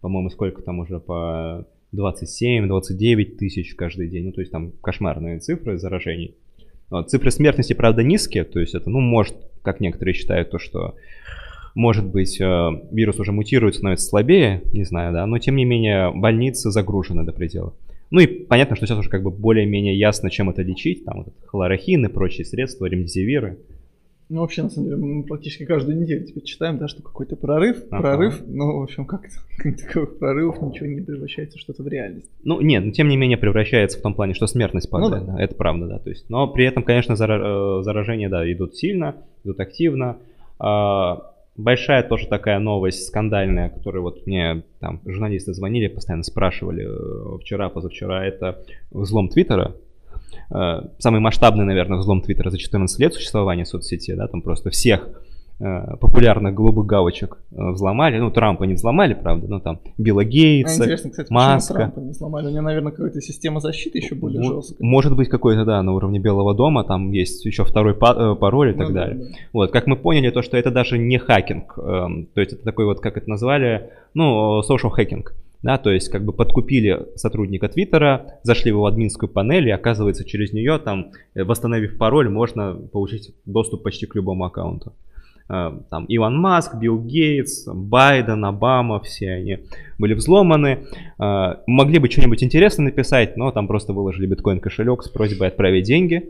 По-моему, сколько там уже по 27-29 тысяч каждый день. Ну, то есть там кошмарные цифры заражений. Вот, Цифры смертности, правда, низкие, то есть это, ну, может, как некоторые считают, то, что может быть, э, вирус уже мутирует, становится слабее, не знаю, да, но тем не менее больницы загружены до предела. Ну и понятно, что сейчас уже как бы более-менее ясно, чем это лечить, там вот хлорохин и прочие средства, ремдизивиры. Ну, вообще, на самом деле, мы практически каждую неделю теперь читаем, да, что какой-то прорыв, Ага. прорыв, но, в общем, как таковых прорывов ничего не превращается в что-то в реальность. Ну, нет, но тем не менее превращается в том плане, что смертность падает, Ну да. это правда, да, то есть, но при этом, конечно, э, заражения, да, идут сильно, идут активно. А, Большая тоже такая новость скандальная, которую вот мне там журналисты звонили, постоянно спрашивали э, вчера, позавчера, это взлом Твиттера. Э, Самый масштабный, наверное, взлом Твиттера за 14 лет существования соцсети, да, там просто всех э, популярных голубых галочек э, взломали. Ну, Трампа не взломали, правда, но там Билла А Гейтса, интересно, кстати, Маска. Трампа не сломали? У него, наверное, какая-то система защиты еще более Мо- жесткая. Может быть, какой-то, да, на уровне Белого дома, там есть еще второй па- пароль и так Ну да, далее. да. Вот, как мы поняли, то, что это даже не хакинг, эм, то есть это такой вот, как это назвали, ну, social hacking, да, то есть как бы подкупили сотрудника Твиттера, зашли в его админскую панель, и оказывается через нее там, э, восстановив пароль, можно получить доступ почти к любому аккаунту. Э, Там Илон Маск, Билл Гейтс, Байден, Обама, все они были взломаны. Э, Могли бы что-нибудь интересное написать, но там просто выложили биткоин кошелек с просьбой отправить деньги.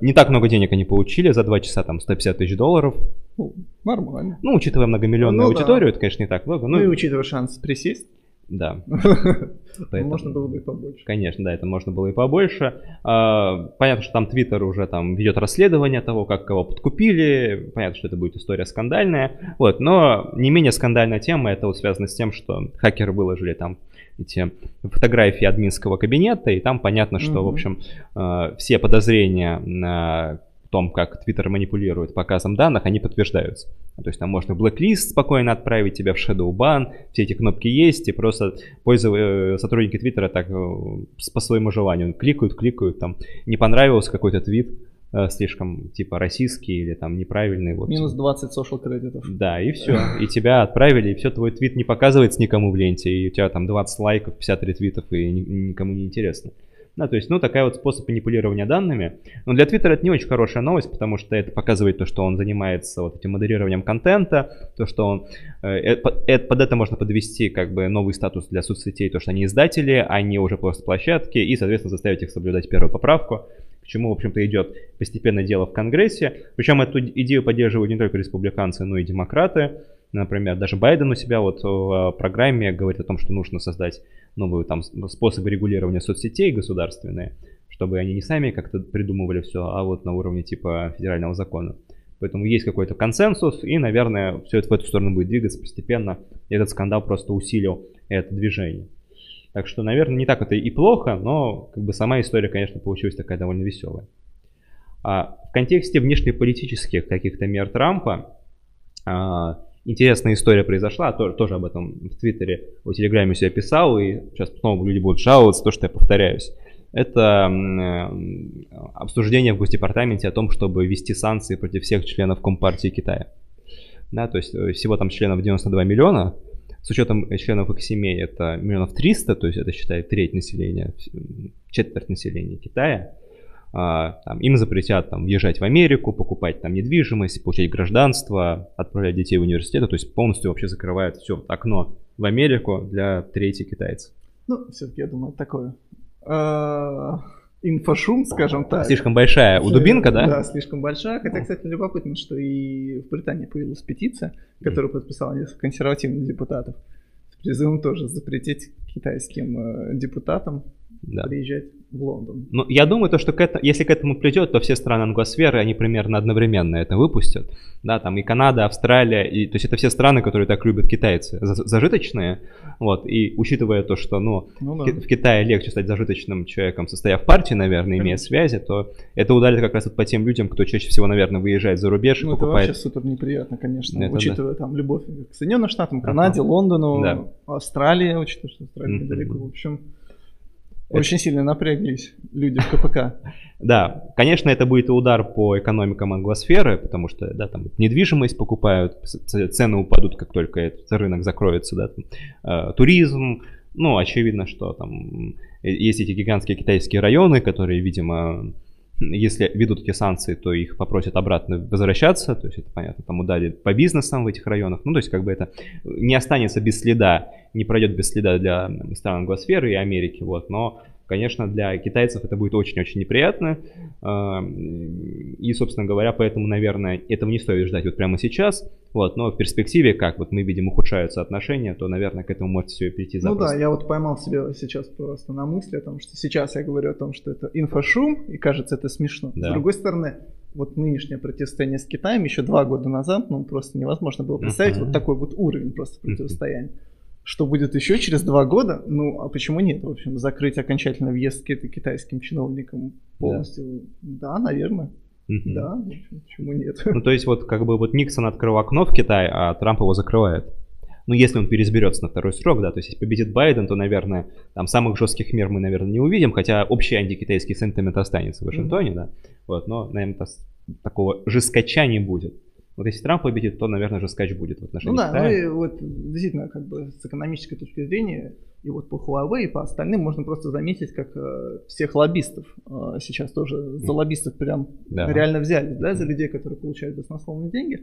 Не так много денег они получили, за 2 часа там 150 тысяч долларов. Ну, нормально. Ну, учитывая многомиллионную Ну да. аудиторию, это, конечно, не так много. Ну, Ну, и учитывая шанс присесть, да, Поэтому- можно было бы и побольше. конечно, да, это можно было и побольше. А, Понятно, что там Твиттер уже там ведет расследование того, как кого подкупили. Понятно, что это будет история скандальная. Вот, но не менее скандальная тема, это вот связано с тем, что хакеры выложили там эти фотографии админского кабинета, и там понятно, что, в Мгм. общем, э, все подозрения на том, как Twitter манипулирует показом данных, они подтверждаются. То есть там можно блэк-лист спокойно отправить тебя в shadow ban, все эти кнопки есть, и просто пользов... э, сотрудники Твиттера так э, по своему желанию кликают, кликают, там не понравился какой-то твит, э, слишком типа российский или там неправильный. Вот. Минус 20 social кредитов. Да, и все. И тебя отправили, и все, твой твит не показывается никому в ленте, и у тебя там 20 лайков, 50 ретвитов, и ни- никому не интересно. Да, то есть, ну, такая вот способ манипулирования данными. Но для Твиттера это не очень хорошая новость, потому что это показывает то, что он занимается вот этим модерированием контента, то, что он... Э, э, под это можно подвести как бы новый статус для соцсетей, то, что они издатели, они уже просто площадки, и, соответственно, заставить их соблюдать первую поправку, к чему, в общем-то, идет постепенно дело в Конгрессе. Причем эту идею поддерживают не только республиканцы, но и демократы. Например, даже Байден у себя вот в программе говорит о том, что нужно создать новые там способы регулирования соцсетей государственные, чтобы они не сами как-то придумывали все, а вот на уровне типа федерального закона. Поэтому есть какой-то консенсус, и, наверное, все это в эту сторону будет двигаться постепенно. Этот скандал просто усилил это движение. Так что, наверное, не так это и плохо, но как бы сама история, конечно, получилась такая довольно веселая. А в контексте внешнеполитических каких-то мер Трампа а, интересная история произошла, тоже, тоже об этом в Твиттере, в Телеграме все писал, и сейчас снова люди будут жаловаться, то, что я повторяюсь. Это э, обсуждение в Госдепартаменте о том, чтобы ввести санкции против всех членов Компартии Китая. Да, то есть э, всего там членов 92 миллиона, с учетом членов их семей это миллионов 300, то есть это считает треть населения, четверть населения Китая. А, там, им запретят там, въезжать в Америку, покупать там недвижимость, получать гражданство, отправлять детей в университет, то есть полностью вообще закрывают все окно в Америку для трети китайцев. Ну, все-таки, я думаю, такое а, инфошум, скажем так. Слишком большая у дубинка, да? Да, слишком большая. Хотя, кстати, любопытно, что и в Британии появилась петиция, которую подписала несколько консервативных депутатов с призывом тоже запретить китайским э, депутатам да. приезжать в Лондон. Ну, я думаю, то, что к это, если к этому придет, то все страны англосферы, они примерно одновременно это выпустят. Да, там и Канада, Австралия, и, то есть это все страны, которые так любят китайцы, зажиточные. Вот, и учитывая то, что ну, ну да. в Китае легче стать зажиточным человеком, состояв в партии, наверное, имея связи, то это ударит как раз вот по тем людям, кто чаще всего, наверное, выезжает за рубеж ну, покупает... это вообще супер неприятно, конечно, это учитывая да. там любовь к Соединенным Штатам, Канаде, ага. Лондону, да. Австралии, учитывая, что Австралия mm-hmm. недалеко, в общем... Очень сильно напряглись люди в КПК. Да, конечно, это будет удар по экономикам англосферы, потому что, да, там недвижимость покупают, цены упадут, как только этот рынок закроется, да, там, э, туризм, ну, очевидно, что там есть эти гигантские китайские районы, которые, видимо, если ведут эти санкции, то их попросят обратно возвращаться, то есть это понятно, там ударит по бизнесам в этих районах, ну то есть как бы это не останется без следа, не пройдет без следа для стран англосферы и Америки, вот, но Конечно, для китайцев это будет очень-очень неприятно. А, и, собственно говоря, поэтому, наверное, этого не стоит ждать вот прямо сейчас. Вот, но в перспективе, как вот мы видим, ухудшаются отношения, то, наверное, к этому может все перейти запросто. Ну да, я вот поймал себя сейчас просто на мысли о том, что сейчас я говорю о том, что это инфошум, и кажется это смешно. Да. С другой стороны, вот нынешнее противостояние с Китаем еще два года назад, ну просто невозможно было представить uh-huh. вот такой вот уровень просто противостояния. Uh-huh. Что будет еще через два года? Ну, а почему нет? В общем, закрыть окончательно въезд к китайским чиновникам полностью? Да, да наверное. Угу. Да, в общем, почему нет? Ну, то есть, вот как бы вот Никсон открыл окно в Китай, а Трамп его закрывает. Ну, если он переизберется на второй срок, да, то есть, если победит Байден, то, наверное, там самых жестких мер мы, наверное, не увидим, хотя общий антикитайский сентимент останется в Вашингтоне, mm да, вот, но, наверное, такого жесткача не будет. Вот если Трамп победит, то, наверное, же скач будет в отношении Ну да, Китая. ну и вот действительно, как бы с экономической точки зрения, и вот по Huawei, и по остальным можно просто заметить, как э, всех лоббистов э, сейчас тоже за лоббистов прям да. реально взяли, да, за людей, которые получают баснословные деньги,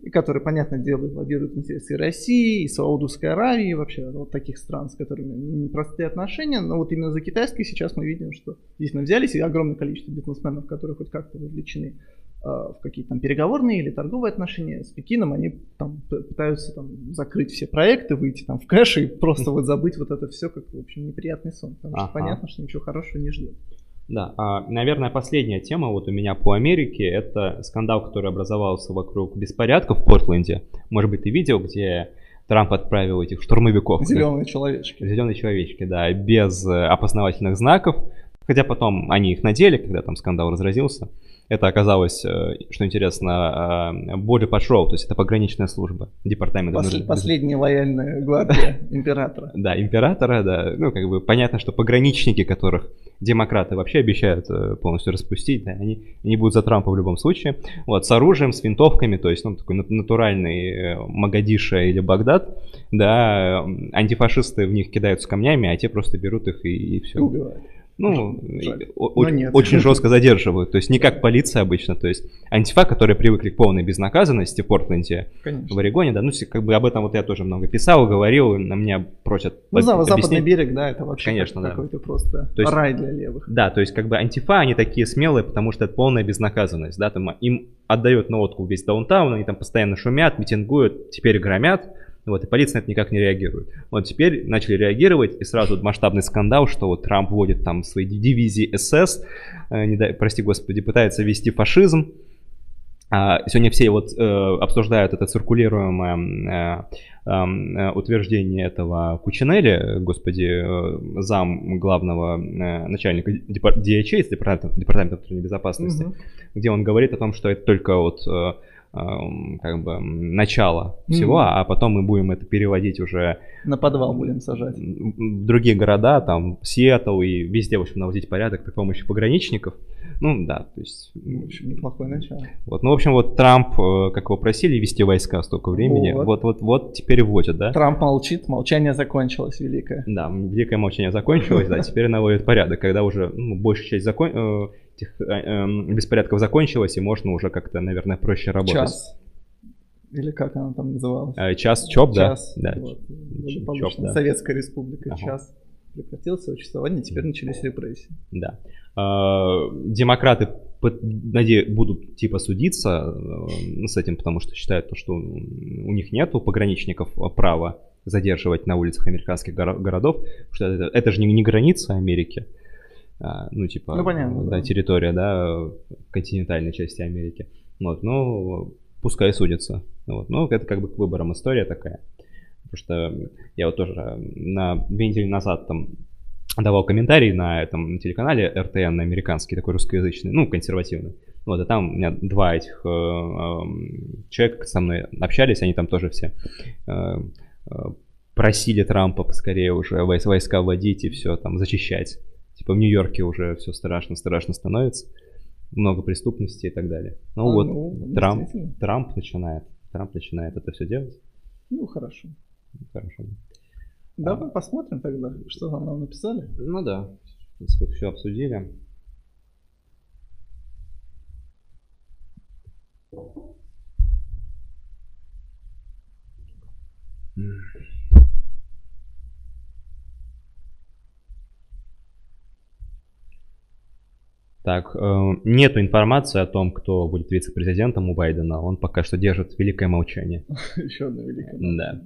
и которые, понятно дело, лоббируют интересы России, и Саудовской Аравии, и вообще вот таких стран, с которыми непростые отношения, но вот именно за китайские сейчас мы видим, что действительно взялись, и огромное количество бизнесменов, которые хоть как-то вовлечены в какие-то там переговорные или торговые отношения с Пекином, они там пытаются там закрыть все проекты, выйти там в кэш и просто вот забыть вот это все как, в общем, неприятный сон, потому что ага. понятно, что ничего хорошего не ждет. Да, а, наверное, последняя тема вот у меня по Америке, это скандал, который образовался вокруг беспорядков в Портленде. Может быть, ты видел, где Трамп отправил этих штурмовиков. Зеленые человечки. Зеленые человечки, да, без э, опознавательных знаков. Хотя потом они их надели, когда там скандал разразился. Это оказалось, э, что интересно, э, Border Patrol, то есть это пограничная служба департамента. Пос- последняя лояльная гвардия императора. Да, императора, да. Ну, как бы понятно, что пограничники, которых демократы вообще обещают э, полностью распустить, да, они, они будут за Трампа в любом случае. Вот, с оружием, с винтовками, то есть, ну, такой натуральный Магадиша или Багдад, да, антифашисты в них кидаются камнями, а те просто берут их и, и все. Убивают. Ну, Жаль. о- Но нет. очень жестко задерживают. То есть не как полиция обычно. То есть антифа, которые привыкли к полной безнаказанности в Портленде, в Конечно. Орегоне, да, ну, как бы об этом вот я тоже много писал, говорил, на меня просят Ну, за- западный берег, да, это вообще Конечно, как- да. какой-то просто То есть- рай для левых. Да, то есть как бы антифа, они такие смелые, потому что это полная безнаказанность, да, там им отдают на откуп весь даунтаун, они там постоянно шумят, митингуют, теперь громят, вот, и полиция на это никак не реагирует. Вот теперь начали реагировать, и сразу масштабный скандал, что вот Трамп вводит там свои дивизии СС, э, не дай- прости господи, пытается ввести фашизм, а, сегодня все вот э, обсуждают это циркулируемое э, эм, э, утверждение этого Кучинелли, господи, э, зам главного э, начальника депар- DHS, департамента, департамента внутренней безопасности, Мгм. где он говорит о том, что это только вот э, как бы начало всего, Мгм. а потом мы будем это переводить уже На подвал будем сажать. в другие города, там, Сиэтл и везде, в общем, наводить порядок при помощи пограничников. Ну, да, то есть... В общем, неплохое начало. Вот, ну, в общем, вот Трамп, э, как его просили вести войска столько времени, Вот. вот, вот, вот, теперь вводят, да? Трамп молчит, молчание закончилось великое. Да, великое молчание закончилось, да, теперь наводят порядок, когда уже ну, большая часть закон... э, этих, э, эм, беспорядков закончилась, и можно уже как-то, наверное, проще работать. Час. Или как она там называлась? Э, час ЧОП, да? Час. Да. Вот, ЧОП, да. Советская республика. Ага. Час прекратил свое существование, теперь начались репрессии. Да. А, Демократы пот- наде- будут типа судиться э, с этим, потому что считают, то, что у них нет у пограничников права задерживать на улицах американских горо- городов, потому что это, это же не, не граница Америки, а, ну типа Ну, понятно, да, да. территория, да, в континентальной части Америки. Вот, ну, пускай судятся. Вот, ну, это как бы к выборам история такая. Потому что я вот тоже на две недели назад там давал комментарий на этом телеканале РТН, американский, такой русскоязычный, ну, консервативный. Вот, и там у меня два этих э, эм, человека со мной общались, они там тоже все э, э, просили Трампа поскорее уже войс- войска вводить и все там зачищать. Типа в Нью-Йорке уже все страшно-страшно становится, много преступности и так далее. Ну А, вот, ну, Трамп. Трамп начинает, Трамп начинает это все делать. Ну, хорошо. Хорошо. Давай посмотрим тогда, что там нам написали. Ну да, в принципе, все обсудили. М. Так, э, нету информации о том, кто будет вице-президентом у Байдена. Он пока что держит великое молчание. Еще одна великая. Да.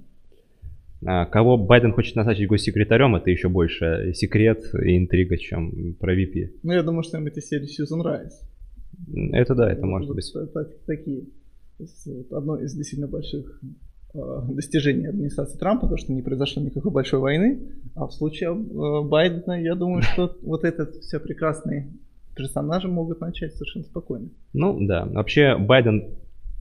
А, кого Байден хочет назначить госсекретарем, это еще больше секрет и интрига, чем про VP. Ну, я думаю, что им этой серии Сьюзен Райс. Это да, это может быть. та- та- такие. Вот одно из действительно больших э, достижений администрации Трампа, то, что не произошло никакой большой войны. А в случае э, Байдена, я думаю, что вот этот все прекрасные персонажи могут начать совершенно спокойно. Ну да, вообще Байден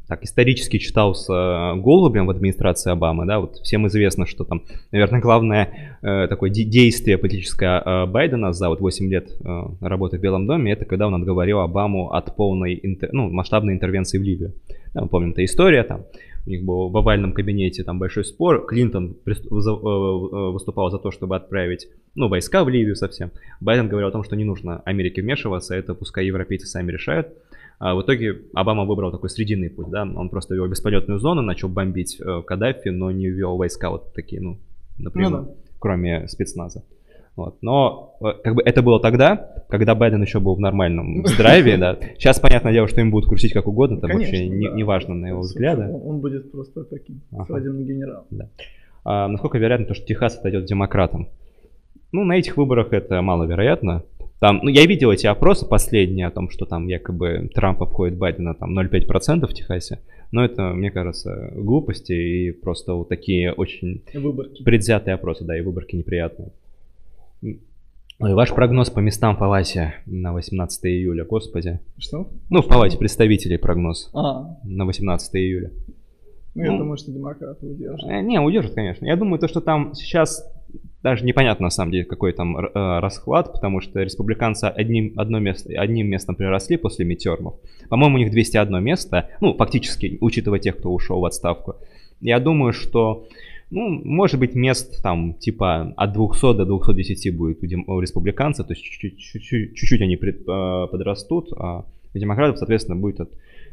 так исторически читался э, голубем в администрации Обамы, да, вот всем известно, что там, наверное, главное э, такое де- действие политическое э, Байдена за вот 8 лет э, работы в Белом доме, это когда он отговорил Обаму от полной, интер- ну, масштабной интервенции в Ливию. Да, мы помним, это история, там, у них был в овальном кабинете там большой спор, Клинтон э, э, выступал за то, чтобы отправить, ну, войска в Ливию совсем. Байден говорил о том, что не нужно Америке вмешиваться, это пускай европейцы сами решают. А в итоге Обама выбрал такой срединный путь, да, он просто вел бесполетную зону, начал бомбить э, Каддафи, но не ввел войска вот такие, ну, например, Ну да. кроме спецназа. Вот. Но э, как бы это было тогда, когда Байден еще был в нормальном здравии, да. Сейчас, понятное дело, что им будут крутить как угодно, там вообще Конечно, не, да. не важно на его взгляды. Он, он будет просто таким Ага. свадебным генералом. А, насколько вероятно, то, что Техас отойдет демократам? Ну, на этих выборах это маловероятно. Там, ну, я видел эти опросы последние о том, что там якобы Трамп обходит Байдена там 0,5% в Техасе. Но это, мне кажется, глупости и просто вот такие очень Выборки. предвзятые опросы, да, и выборки неприятные. Ой, ваш прогноз по местам в Палате на 18 июля, господи. Что? Ну, в Палате представителей прогноз А, на 18 июля. ну я Ну. думаю, что демократы удержат. Э, Не, удержат, конечно. Я думаю, то, что там сейчас даже непонятно, на самом деле, какой там э, расклад, потому что республиканцы одним, одно место, одним местом приросли после митермов. По-моему, у них 201 место, ну, фактически, учитывая тех, кто ушел в отставку. Я думаю, что Ну, может быть, мест там типа от 200 до 210 будет у, дем- у республиканцев, то есть чуть-чуть, чуть-чуть они пред- э, подрастут, а у демократов, соответственно, будет от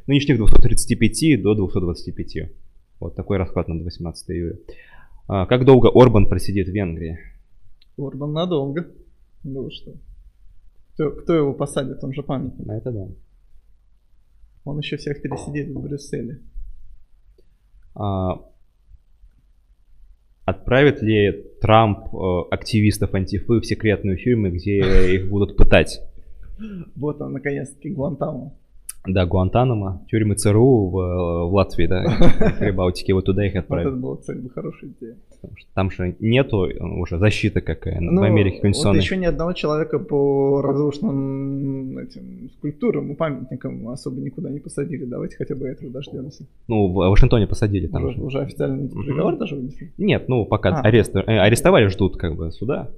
нынешних 235 до 225. Вот такой расклад на 18 июля. А, как долго Орбан просидит в Венгрии? Орбан надолго. Ну что? Кто, кто его посадит? Он же памятник. На это да. Он еще всех пересидит в Брюсселе. А, отправит ли Трамп э, активистов антифы в секретную тюрьму, где их будут пытать? Вот он, наконец-таки, Гуантамо. Да, Гуантанамо, тюрьмы ЦРУ в, в Латвии, да, в Прибалтике, вот туда их Вот это была, кстати, бы хорошая идея. Там же нету уже защиты какая Ну, в Америке вот конституционной. еще ни одного человека по разрушенным этим скульптурам и памятникам особо никуда не посадили. Давайте хотя бы этого дождемся. Ну, в Вашингтоне посадили там Уже, же. уже официально приговор даже вынесли? Нет, ну пока А. арест, э, арестовали, ждут как бы суда.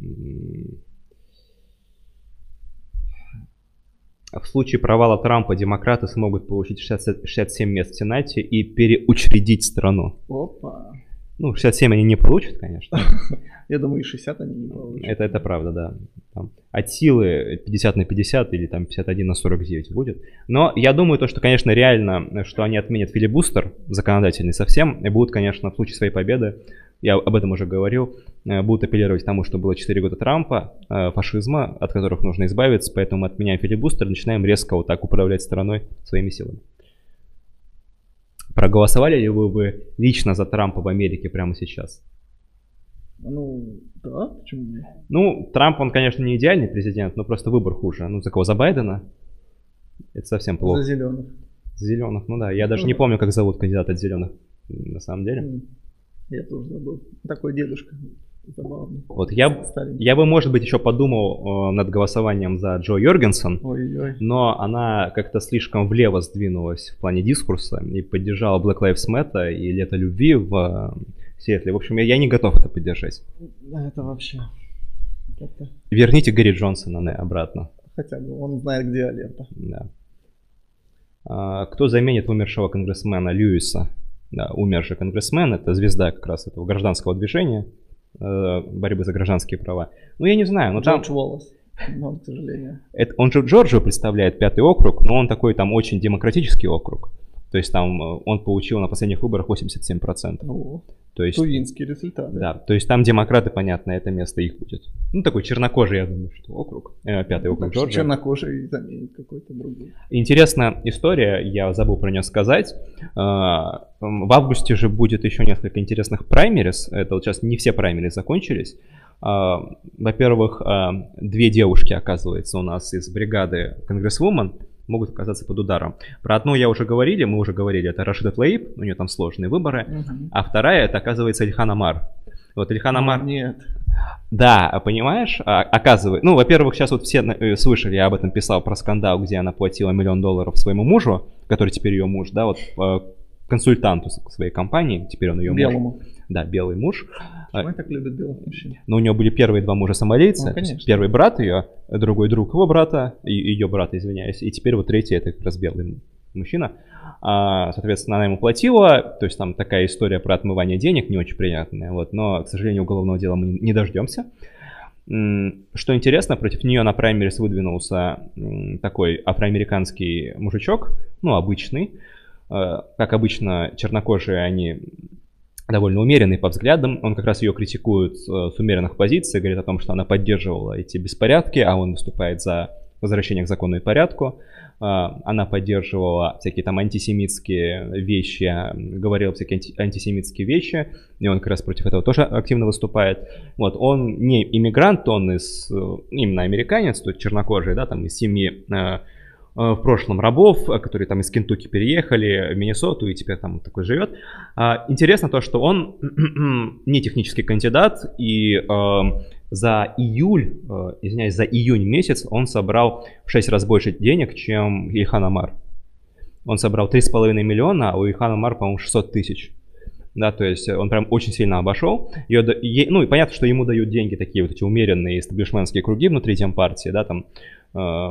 М. В случае провала Трампа демократы смогут получить 60 67 мест в Сенате и переучредить страну. Опа. Ну, 67 они не получат, конечно. Я думаю, и 60 они не получат. Это, это правда, да. Там от силы 50 на 50 или там 51 на 49 будет. Но я думаю, то, что, конечно, реально, что они отменят филибустер законодательный совсем, и будут, конечно, в случае своей победы, я об этом уже говорил, э, будут апеллировать к тому, что было 4 года Трампа, э, фашизма, от которых нужно избавиться, поэтому мы отменяем филибустер начинаем резко вот так управлять страной своими силами. Проголосовали ли вы бы лично за Трампа в Америке прямо сейчас? Ну, да, почему нет? Ну, Трамп, он, конечно, не идеальный президент, но просто выбор хуже. Ну, за кого? За Байдена? Это совсем плохо. За зеленых. За зеленых, ну да. Я даже Ну не да. помню, как зовут кандидата от зеленых, на самом деле. Я тоже забыл. Такой дедушка забавный. Вот я, я бы, может быть, еще подумал э, над голосованием за Джо Йоргенсон, Ой-ой. но она как-то слишком влево сдвинулась в плане дискурса и поддержала Black Lives Matter и Лето любви в э, Сиэтле. В общем, я, я не готов это поддержать. Да, это вообще... как-то- Верните Гэри Джонсона на- обратно. Хотя бы он знает, где Алеппо. Да. А, Кто заменит умершего конгрессмена Льюиса? Да, умерший конгрессмен, это звезда как раз этого гражданского движения, э, борьбы за гражданские права. Ну, я не знаю, но там... Джордж Уоллес. Но он, к сожалению. это- он же Джорджию представляет пятый округ, но он такой там очень демократический округ. То есть там э, он получил на последних выборах 87%. Ну, То есть, тувинский результат. да, то есть там демократы, понятно, это место их будет. Ну, такой чернокожий, я думаю, что округ. Э, пятый округ Так что Джорджия. чернокожий заменит какой-то другой. Интересная история, я забыл про нее сказать. М, В августе же будет еще несколько интересных праймерис. Это вот сейчас не все праймерис закончились. А, Во-первых, две девушки, оказывается, у нас из бригады Конгрессвумен могут оказаться под ударом. Про одну я уже говорили, мы уже говорили, это Рашида Тлаиб, у нее там сложные выборы. Мгм. А вторая, это, оказывается, Ильхан Амар. Вот Ильхан Амар... Нет. Да, понимаешь, а, оказывается, ну, во-первых, сейчас вот все э, слышали, я об этом писал про скандал, где она платила миллион долларов своему мужу, который теперь ее муж, да, вот э, консультанту своей компании, теперь он ее муж. Да, белый муж. А, Почему они так любят белых мужчин? Но у нее были первые два мужа сомалийца. Ну, конечно. Первый брат ее, другой друг его брата, ее брата, извиняюсь. И теперь вот третий это как раз белый мужчина. А, соответственно, она ему платила. То есть там такая история про отмывание денег не очень приятная. Вот, но, к сожалению, уголовного дела мы не- дождемся. Что интересно, против нее на праймерис выдвинулся такой афроамериканский мужичок, ну, обычный. Э, Как обычно, чернокожие, они довольно умеренный по взглядам. Он как раз ее критикует э, с умеренных позиций, говорит о том, что она поддерживала эти беспорядки, а он выступает за возвращение к закону и порядку. А, Она поддерживала всякие там антисемитские вещи, говорила всякие анти- антисемитские вещи, и он как раз против этого тоже активно выступает. Вот, он не иммигрант, он из, э, именно американец, то есть чернокожий, да, там из семьи э, э, в прошлом рабов, э, которые там из Кентукки переехали в Миннесоту и теперь там такой живет. А, Интересно то, что он не технический кандидат, и э, за июль, э, извиняюсь, за июнь месяц он собрал в 6 раз больше денег, чем Ильхан Амар. Он собрал 3,5 миллиона, а у Ильхана Амар, по-моему, 600 тысяч. Да, то есть он прям очень сильно обошел. Её да- е- ну и понятно, что ему дают деньги такие вот эти умеренные эстаблишментские круги внутри тем партии, да, там э,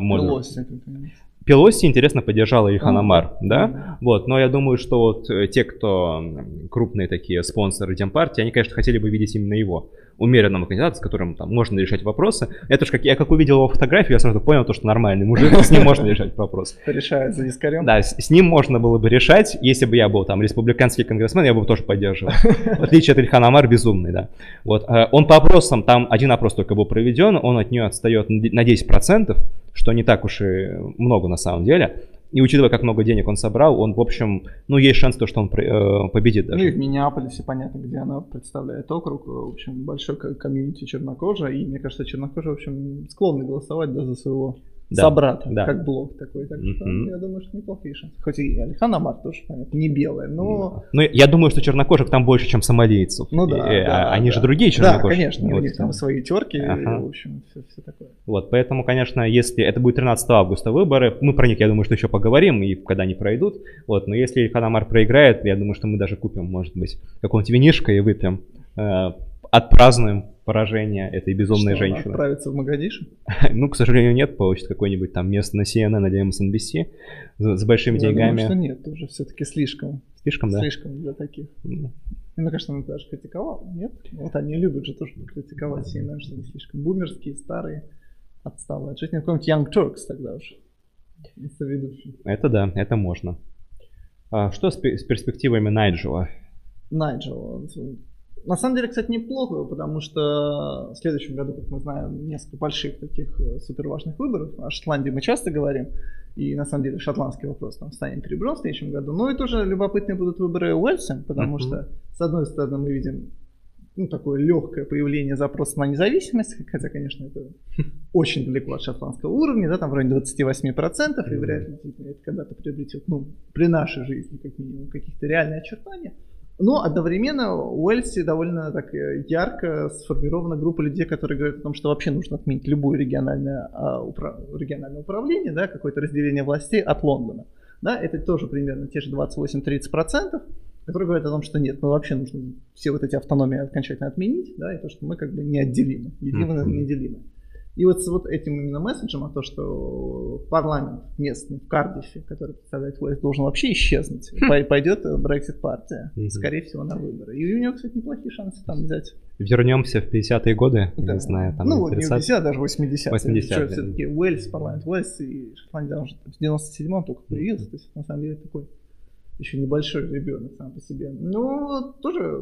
это, конечно. Пелоси, интересно, поддержала А, Амар, да? Вот, но я думаю, что вот э, те, кто крупные такие спонсоры Демпартии, они, конечно, хотели бы видеть именно его, умеренного кандидата, с которым там можно решать вопросы. Это же как я как увидел его фотографию, я сразу понял, то, что нормальный мужик, с ним можно решать вопросы. Решает за дискарем. Да, с, с ним можно было бы решать, если бы я был там республиканский конгрессмен, я бы его тоже поддерживал. В отличие от Ильхана Амар, безумный, да. Вот, э, он по опросам, там один опрос только был проведен, он от нее отстает на 10%, что не так уж и много на самом деле. И учитывая, как много денег он собрал, он, в общем, ну, есть шанс, то, что он э, победит Ну и даже. в Миннеаполисе понятно, где она представляет округ, в общем, большой ко- комьюнити чернокожа, и мне кажется, чернокожие, в общем, склонны голосовать да, за своего Да, собрата, да. как блок такой, так что Мгм. я думаю, что неплохие шансы. Хоть и Алихан Амар тоже, понятно, не белая, но... Ну, я думаю, что чернокожих там больше, чем сомалийцев. Ну да, И, э, да, Они да. же другие Да, чернокожие. конечно, у Вот. них там свои терки, Ага. в общем, все, такое. Вот, поэтому, конечно, если это будет 13 августа выборы, мы про них, я думаю, что еще поговорим, и когда они пройдут, вот, но если Ильхан Амар проиграет, я думаю, что мы даже купим, может быть, какого-нибудь винишка и выпьем, э, отпразднуем поражение этой безумной Что, она женщины. отправится в Магадиш? Ну, к сожалению, нет, получит какое-нибудь там место на CNN или MSNBC с, с большими Я думаю, деньгами. что нет, уже все-таки слишком, Слишком, да? слишком для таких. Ну, мне кажется, она даже критиковала, нет? Вот они любят же тоже критиковать CNN, что они слишком бумерские, старые, отсталые. Чуть не какой-нибудь Young Turks тогда уж. Это да, это можно. А что с, с перспективами Найджела? Найджел. На самом деле, кстати, неплохо, потому что в следующем году, как мы знаем, несколько больших таких э, суперважных выборов. О Шотландии мы часто говорим. И на самом деле шотландский вопрос там станет ребром в следующем году. Но и тоже любопытные будут выборы Уэльса, потому Мгм. что, с одной стороны, мы видим ну, такое легкое появление запроса на независимость, хотя, конечно, это очень далеко от шотландского уровня, да, там в районе 28%, и вряд ли это когда-то приобретет, ну, при нашей жизни, как минимум, каких-то реальные очертания. Но одновременно в Уэльсе довольно так э, ярко сформирована группа людей, которые говорят о том, что вообще нужно отменить любое региональное, а, упра- региональное управление, да, какое-то разделение властей от Лондона. Да, это тоже примерно те же 28-30%, которые говорят о том, что нет, ну вообще нужно все вот эти автономии окончательно отменить, да, и то, что мы как бы неотделимы, едино неделимы. И вот с вот этим именно месседжем о том, что парламент местный в Кардифе, который представляет власть, должен вообще исчезнуть, пой- пойдет Brexit партия, Мгм. скорее всего, на выборы. И у него, кстати, неплохие шансы там взять. Вернемся в 50-е годы, Да. не знаю, там ну, не 30 50, даже 80 80-е, все-таки Уэльс, парламент Уэльс и Шотландия уже в 97-м только появился. То есть, на самом деле, такой еще небольшой ребенок сам по себе. Ну, тоже...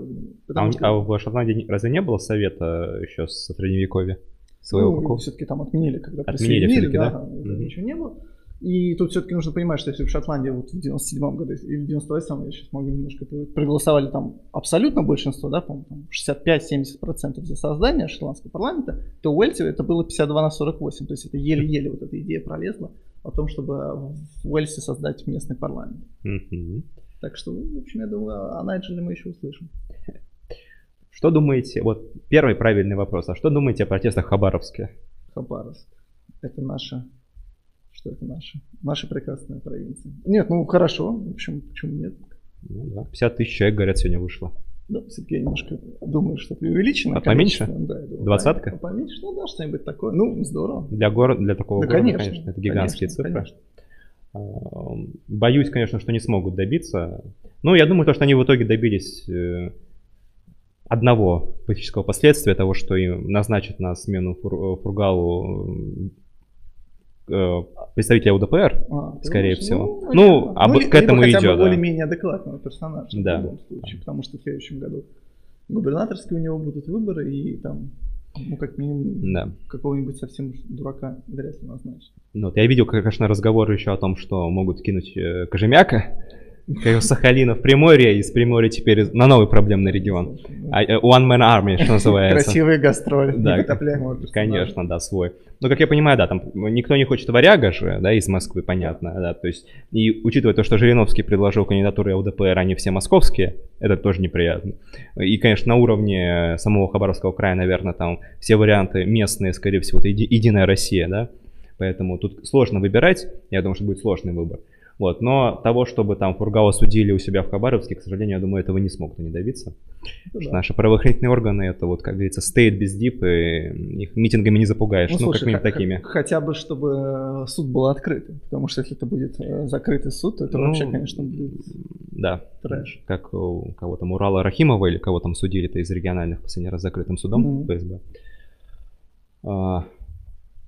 А, что, а в Шотландии не- разве не было совета еще с средневековья? Своего ну, какого? все-таки там отменили, когда Отменили присоединили, да, да? там Мгм. ничего не было. И тут все-таки нужно понимать, что если в Шотландии вот в 97 году или в 98 я сейчас могу немножко пр- проголосовали там абсолютно большинство, да, по-моему, там 65-70% за создание шотландского парламента, то в Уэльсе это было 52 на 48. То есть это еле-еле вот эта идея пролезла о том, чтобы в Уэльсе создать местный парламент. Мгм. Так что, в общем, я думаю, о Найджеле мы еще услышим. Что думаете, вот первый правильный вопрос, а что думаете о протестах в Хабаровске? Хабаровск. Это наша... Что это наша? Наша прекрасная провинция. Нет, ну хорошо. В общем, почему нет? Ну, да, 50 тысяч человек, говорят, сегодня вышло. Да, все-таки я немножко думаю, что преувеличено. А поменьше? Да, я думаю, Двадцатка? по- Поменьше, ну да, что-нибудь такое. Ну, здорово. Для, города, для такого Да, города, конечно, конечно, это гигантские конечно, цифры. конечно. А, Боюсь, конечно, что не смогут добиться. Ну, я думаю, то, что они в итоге добились э, одного политического последствия, того, что им назначат на смену Фур- Фургалу э, представителя УДПР. А, Скорее думаешь, всего. ну, Ну, наверное. об- ли- к этому хотя идет, бы да. более-менее адекватного персонажа Да. в любом случае, потому что в следующем году губернаторские у него будут выборы, и там, ну, как минимум, Да. какого-нибудь совсем дурака вряд ли назначат. Ну, вот я видел, конечно, разговоры еще о том, что могут кинуть э, Кожемяка, как Сахалина в Приморье, из Приморья теперь на новый проблемный регион. А, э, One Man Army, что называется. Красивые гастроли. Да. Конечно, да, свой. Ну, как я понимаю, да, там никто не хочет варяга же, да, из Москвы, понятно, да, то есть, и учитывая то, что Жириновский предложил кандидатуры ЛДПР, они все московские, это тоже неприятно. И, конечно, на уровне самого Хабаровского края, наверное, там все варианты местные, скорее всего, это еди- Единая Россия, да, поэтому тут сложно выбирать, я думаю, что будет сложный выбор. Вот, но того, чтобы там Фургала судили у себя в Хабаровске, к сожалению, я думаю, этого не смогут они добиться. Ну, да. Наши правоохранительные органы, это вот, как говорится, стоит без дип, и их митингами не запугаешь, ну, ну слушай, как минимум такими. Хотя бы, чтобы э, суд был открытый, потому что если это будет э, закрытый суд, то это ну, вообще, конечно, будет да. трэш. Как у кого там Урала Рахимова или кого там судили-то из региональных последний раз закрытым судом mm-hmm. ФСБ. А,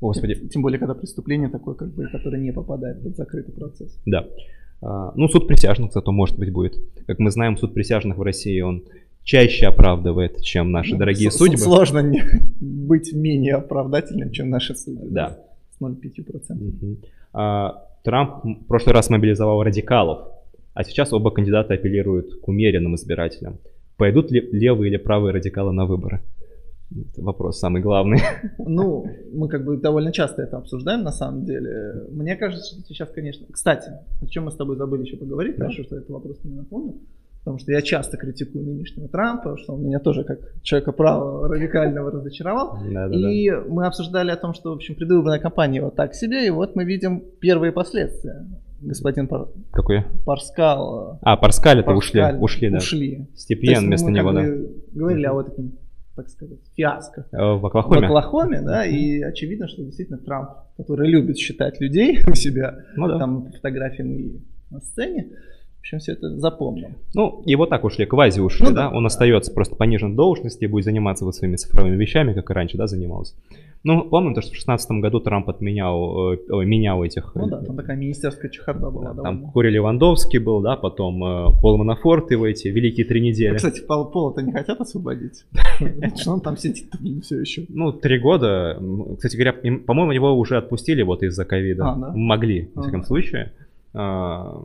Господи. Тем более, когда преступление такое, как бы, которое не попадает под закрытый процесс. Да. А, ну, суд присяжных зато, может быть, будет. Как мы знаем, суд присяжных в России, он чаще оправдывает, чем наши ну, дорогие судьбы. Сложно не быть менее оправдательным, чем наши судьбы. Да. С 0,5%. Угу. А, Трамп в прошлый раз мобилизовал радикалов, а сейчас оба кандидата апеллируют к умеренным избирателям. Пойдут ли левые или правые радикалы на выборы? Это вопрос самый главный. Ну, мы как бы довольно часто это обсуждаем на самом деле. Мне кажется, что сейчас, конечно... Кстати, о чем мы с тобой забыли еще поговорить, да. хорошо, что этот вопрос не напомнил. Потому что я часто критикую нынешнего Трампа, что он меня тоже как человека права радикального разочаровал. Да, да, и да. мы обсуждали о том, что, в общем, предвыборная кампания вот так себе, и вот мы видим первые последствия. Господин Пар... Какой? Парскал. А, Парскаль это ушли. Ушли, да. Ушли. Степьян вместо него, да. Говорили о вот этом так сказать, фиаско. Э, в Оклахоме? В Оклахоме, да, и очевидно, что действительно Трамп, который любит считать людей у себя, ну, да. там фотографиями и на сцене, общем, все это запомнил. Ну, его так ушли, квази ушли, ну, да? да, он остается просто понижен в должности, будет заниматься вот своими цифровыми вещами, как и раньше, да, занимался. Ну, помню то, что в 2016 году Трамп отменял, э, менял этих... Ну да, там такая министерская чехарда была. Да, там Кори Левандовский был, да, потом э, Пол Манафорт его эти великие три недели. А, кстати, Пол, Пола-то не хотят освободить? Что он там сидит все еще? Ну, три года. Кстати говоря, по-моему, его уже отпустили вот из-за ковида. А, Могли, во всяком случае. А,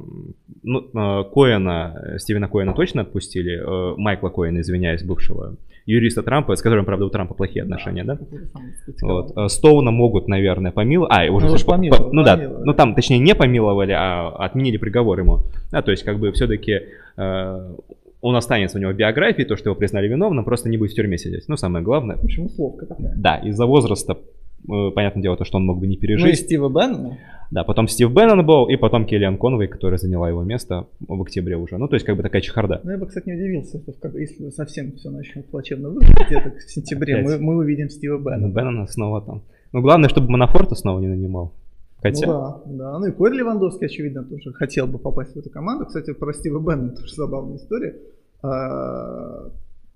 ну, а, Коэна, Стивена Коэна точно отпустили, э, Майкла Коэна, извиняюсь, бывшего юриста Трампа, с которым, правда, у Трампа плохие отношения, да? да? Вот. Э, Стоуна могут, наверное, помиловать. А, уже, ну, уже помиловали, по... Ну да, ну там, точнее, не помиловали, а отменили приговор ему. Да, то есть, как бы, все-таки э, он останется у него в биографии, то, что его признали виновным, просто не будет в тюрьме сидеть. Ну, самое главное. Почему словка такая? Да, из-за возраста Э, понятное дело, то, что он мог бы не пережить. Ну и Стива Беннона. Да, потом Стив Беннон был, и потом Келлиан Конвей, которая заняла его место в октябре уже. Ну, то есть, как бы такая чехарда. Ну, я бы, кстати, не удивился, если, совсем все начнет плачевно выглядеть, где-то в сентябре мы, мы увидим Стива Беннона. Ну, Беннона снова там. Ну, главное, чтобы Манафорта снова не нанимал. Хотя... Ну да, да. Ну и Корь Левандовский, очевидно, тоже хотел бы попасть в эту команду. Кстати, про Стива Беннона тоже забавная история.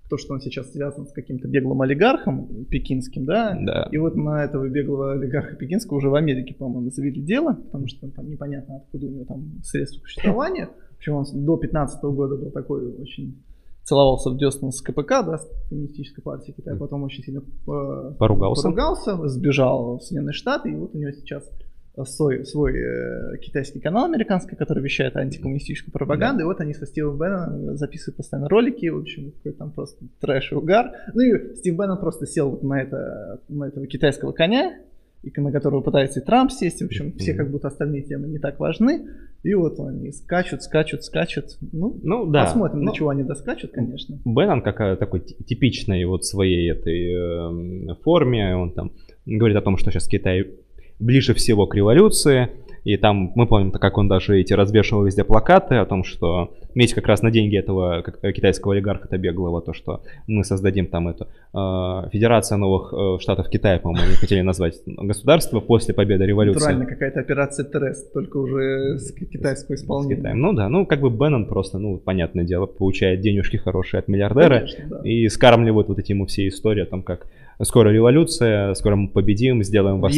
То, что он сейчас связан с каким-то беглым олигархом пекинским, да? Да. И вот на этого беглого олигарха пекинского уже в Америке, по-моему, завели дело, потому что там непонятно, откуда у него там средства существования. Причем он до 15 года был такой очень целовался в десну с КПК, да, с коммунистической партии Китая, потом очень сильно э, поругался. поругался, сбежал в Соединенные Штаты, и вот у него сейчас свой, свой э, китайский канал американский, который вещает антикоммунистическую пропаганду, да. и вот они со Стивом Бенноном записывают постоянно ролики, в общем, какой там просто трэш и угар. Ну и Стив Беннон просто сел вот на, это, на этого китайского коня, и на которого пытается и Трамп сесть, в общем, все как будто остальные темы не так важны, и вот они скачут, скачут, скачут, ну, ну да. посмотрим, ну, до чего они доскачут, конечно. Беннон как такой типичной вот своей этой э, форме, он там говорит о том, что сейчас Китай ближе всего к революции. И там мы помним, как он даже эти развешивал везде плакаты о том, что медь как раз на деньги этого э, китайского олигарха Беглого, то, что мы создадим там эту э, Федерация новых э, штатов Китая, по-моему, хотели назвать государство после победы революции. Натурально какая-то операция Трест, только уже с китайского исполнения. Ну да, ну как бы Беннон просто, ну понятное дело, получает денежки хорошие от миллиардера Конечно, да. и скармливают вот эти ему все истории о том, как скоро революция, скоро мы победим, сделаем вас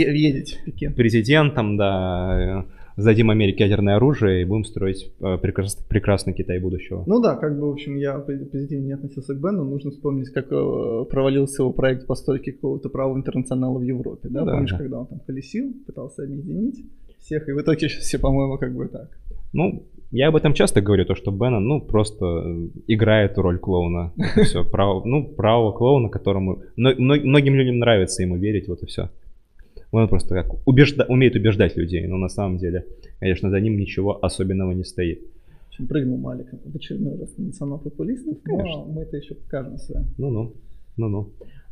президентом, да, сдадим Америке ядерное оружие и будем строить э, прекрас, прекрасный Китай будущего. Ну да, как бы, в общем, я позитивно не относился к Бену, нужно вспомнить, как э, провалился его проект постройки какого-то правого интернационала в Европе, да, да помнишь, да. когда он там колесил, пытался объединить всех, и в итоге сейчас все, по-моему, как бы так. Ну, я об этом часто говорю, то, что Беннон, ну, просто э, играет роль клоуна. все, право, ну, правого клоуна, которому... Многим людям нравится ему верить, вот и все. Он просто как убежда, умеет убеждать людей, но на самом деле, конечно, за ним ничего особенного не стоит. Прыгнул Малик в очередной раз национал-популистов, но мы это еще покажем с вами. Ну-ну, ну-ну.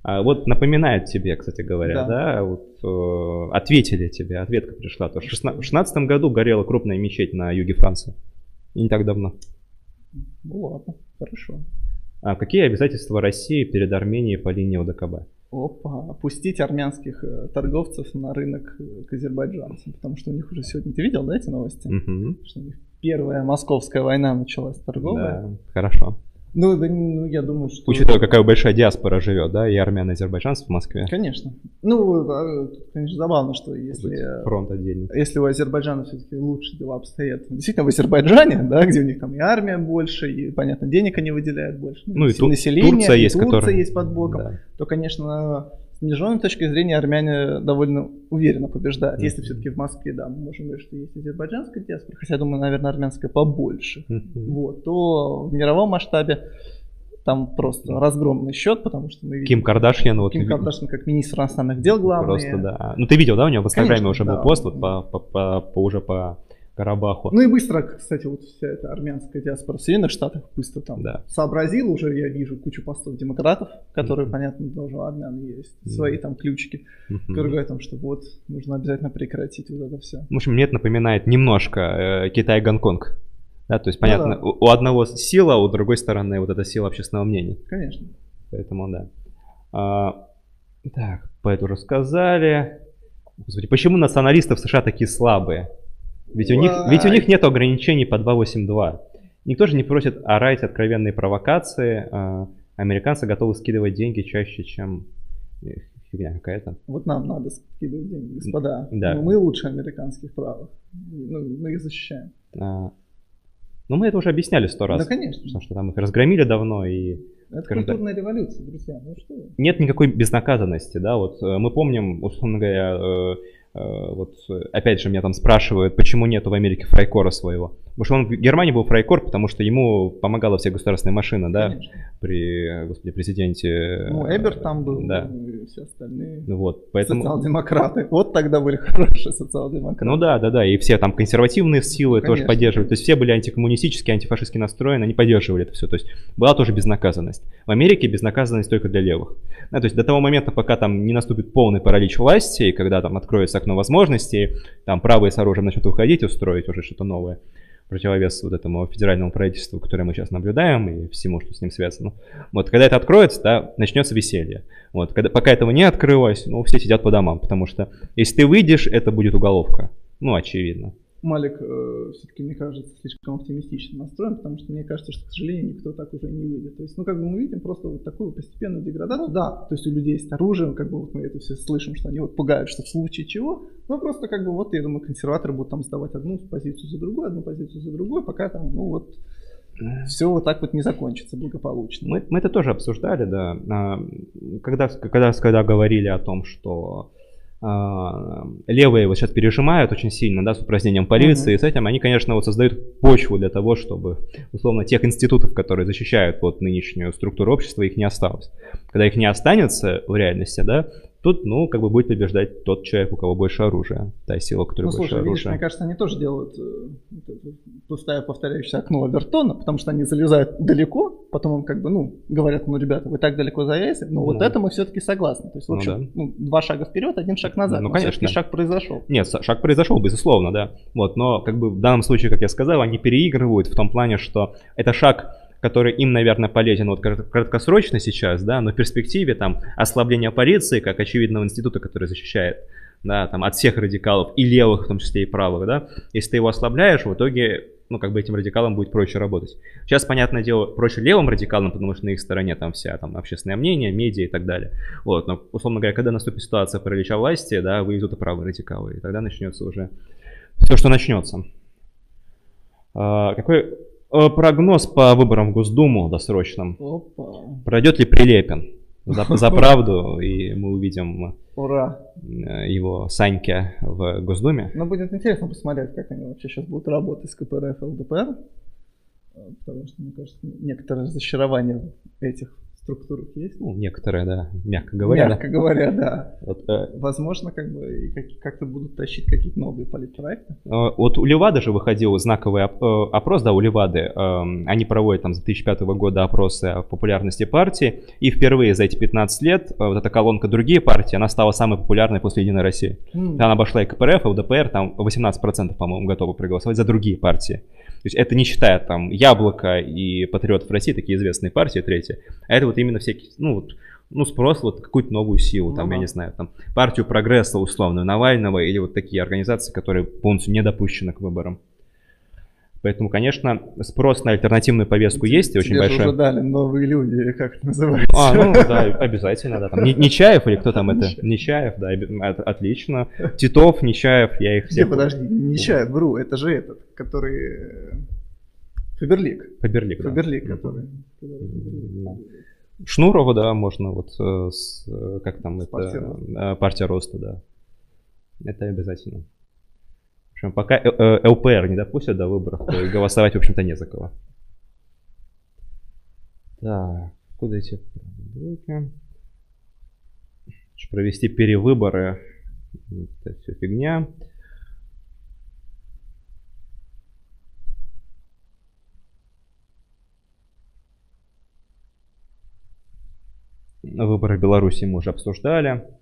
А вот напоминает тебе, кстати говоря, да, Да. вот, э, ответили тебе, ответка пришла. В шестна- в 16 году горела крупная мечеть на юге Франции. И не так давно. Ну ладно, хорошо. А какие обязательства России перед Арменией по линии ОДКБ? Опа, опустить армянских э, торговцев на рынок э, к азербайджанцам, потому что у них уже сегодня, ты видел, да, эти новости? Мгм. Что у них первая московская война началась торговая. Да, хорошо. Ну, да, ну, я думаю, что... Учитывая, какая большая диаспора живет, да, и армян, и азербайджанцев в Москве. Конечно. Ну, а, конечно, забавно, что если... Фронт отдельный. Если у Азербайджана все-таки лучше дела обстоят, действительно в Азербайджане, да, где у них там и армия больше, и, понятно, денег они выделяют больше, Ну и и Ту- население, Турция и есть, Турция которая- есть под боком, Да. то, конечно, с международной точки зрения армяне довольно уверенно побеждают. Если Мгм. все-таки в Москве, да, мы можем говорить, что есть азербайджанская диаспора, хотя, я думаю, наверное, армянская побольше, Мгм. вот, то в мировом масштабе там просто разгромный счет, потому что мы видим Ким Кардашьян, вот Ким Кардашьян как министр иностранных дел главный. Просто да. Ну ты видел, да, у него в Инстаграме уже был да. пост вот по, по- по- по- уже по Карабаху. Ну и быстро, кстати, вот вся эта армянская диаспора в Соединенных Штатах быстро там Да. сообразил уже, я вижу кучу постов демократов, которые, Мгм. понятно, тоже у армян есть Да. свои там ключики, Мгм. которые говорят том, что вот, нужно обязательно прекратить вот это все. В общем, мне это напоминает немножко э, Китай и Гонконг. Да, то есть, Ну понятно, да. у, у одного сила, а у другой стороны вот эта сила общественного мнения. Конечно. Поэтому да. А, так, по это уже сказали. Господи, почему националисты в США такие слабые? Ведь у, них, ведь у них нет ограничений по 282. Никто же не просит орать откровенные провокации. а американцы готовы скидывать деньги чаще, чем фигня какая-то. Вот нам надо скидывать деньги, господа. Да. Ну, мы лучше американских правых. Ну, мы их защищаем. А, ну, мы это уже объясняли сто раз. Да, конечно. Потому что там их разгромили давно, и Это скажем так. культурная революция, друзья. Ну что нет никакой безнаказанности, да, вот э, мы помним, условно говоря, э, вот э, опять же меня там спрашивают, почему нету в Америке фрайкора своего. Потому что он в Германии был фрайкор, потому что ему помогала вся государственная машина, да, Конечно. при, э, господи, президенте. Ну, э, Эберт там был, Да, ну, и все остальные. ну вот, поэтому... Социал-демократы. Вот тогда были хорошие социал-демократы. Ну да, да, да, и все там консервативные силы тоже Конечно. поддерживали. То есть все были антикоммунистически, антифашистски настроены, они поддерживали это все. То есть была тоже безнаказанность. В Америке безнаказанность только для левых. Да, то есть до того момента, пока там не наступит полный паралич власти, и когда там откроется окно возможностей, там правые с оружием начнут уходить, устроить уже что-то новое, противовес вот этому федеральному правительству, которое мы сейчас наблюдаем, и всему, что с ним связано. Вот, когда это откроется, да, начнется веселье. Вот, когда, пока этого не открылось, ну, все сидят по домам, потому что если ты выйдешь, это будет уголовка. Ну, очевидно. Малик все-таки, мне кажется, слишком оптимистично настроен, потому что мне кажется, что, к сожалению, никто так уже не выйдет. То есть, ну, как бы мы видим просто вот такую постепенную деградацию. Да, то есть у людей есть оружие, как бы вот мы это все слышим, что они вот пугают, что в случае чего. Ну, просто как бы вот, я думаю, консерваторы будут там сдавать одну позицию за другой, одну позицию за другой, пока там, ну, вот все вот так вот не закончится благополучно. Мы, мы это тоже обсуждали, да. А, Когда, когда, когда говорили о том, что левые вот сейчас пережимают очень сильно, да, с упразднением полиции, Мгм. и с этим они, конечно, вот создают почву для того, чтобы, условно, тех институтов, которые защищают вот нынешнюю структуру общества, их не осталось. Когда их не останется в реальности, да, тут, ну, как бы будет побеждать тот человек, у кого больше оружия, та сила, у которой Ну, больше слушай, видишь, оружия. мне кажется, они тоже делают э, вот пустая повторяющаяся окно Авертона, потому что они залезают далеко, потом им как бы, ну, говорят, ну, ребята, вы так далеко залезли, но вот Ну. это мы все-таки согласны. То есть, в Ну общем, да. ну, два шага вперед, один шаг назад. Ну, но конечно. шаг произошел. Нет, шаг произошел, безусловно, да. Вот, но как бы в данном случае, как я сказал, они переигрывают в том плане, что это шаг, который им, наверное, полезен вот кратко- краткосрочно сейчас, да, но в перспективе там ослабление полиции, как очевидного института, который защищает, да, там от всех радикалов и левых, в том числе и правых, да, если ты его ослабляешь, в итоге, ну, как бы этим радикалам будет проще работать. Сейчас, понятное дело, проще левым радикалам, потому что на их стороне там вся там общественное мнение, медиа и так далее. Вот, но, условно говоря, когда наступит ситуация паралича власти, да, выведут и правые радикалы, и тогда начнется уже все, что начнется. А, какой прогноз по выборам в Госдуму досрочным? Опа, Пройдет ли Прилепин за, за правду, и мы увидим ура. э, его Саньке в Госдуме? Но будет интересно посмотреть, как они вообще сейчас будут работать с КПРФ и ЛДПР, э, потому что, мне кажется, некоторое разочарование в этих структурах есть? Ну, некоторые, да, мягко говоря. Мягко да. говоря, да. Вот, э, Возможно, как бы как- то будут тащить какие-то новые политпроекты. Э, вот у Левады же выходил знаковый э, опрос, да, у Левады. Э, они проводят там с 2005 года опросы о популярности партии. И впервые за эти 15 лет вот эта колонка «Другие партии», она стала самой популярной после «Единой России». Mm. Она обошла и КПРФ, и УДПР, там 18%, по-моему, готовы проголосовать за другие партии. То есть это не считая там Яблоко и Патриотов России, такие известные партии, третьи. А это вот именно всякие, ну вот, ну, спрос вот какую-то новую силу, там, ну, я не знаю, там, партию прогресса условно Навального или вот такие организации, которые полностью не допущены к выборам. Поэтому, конечно, спрос на альтернативную повестку Тебе есть и очень большой. уже дали новые люди, как это называется. А, ну да, обязательно, да. Там, Нечаев или кто там это? Нечаев, да, отлично. Титов, Нечаев, я их всех... Не, подожди, Нечаев, вру, это же этот, который... Э, Фаберлик. Фаберлик, да. Фаберлик, который... Шнурова, да, можно вот э, с, э, как там, с это, партия роста, да. Это обязательно общем, пока э, э, ЛПР не допустят до выборов, то голосовать, в общем-то, не за кого. Так, куда эти блоки? Провести перевыборы. Это все фигня. Выборы в Беларуси мы уже обсуждали. А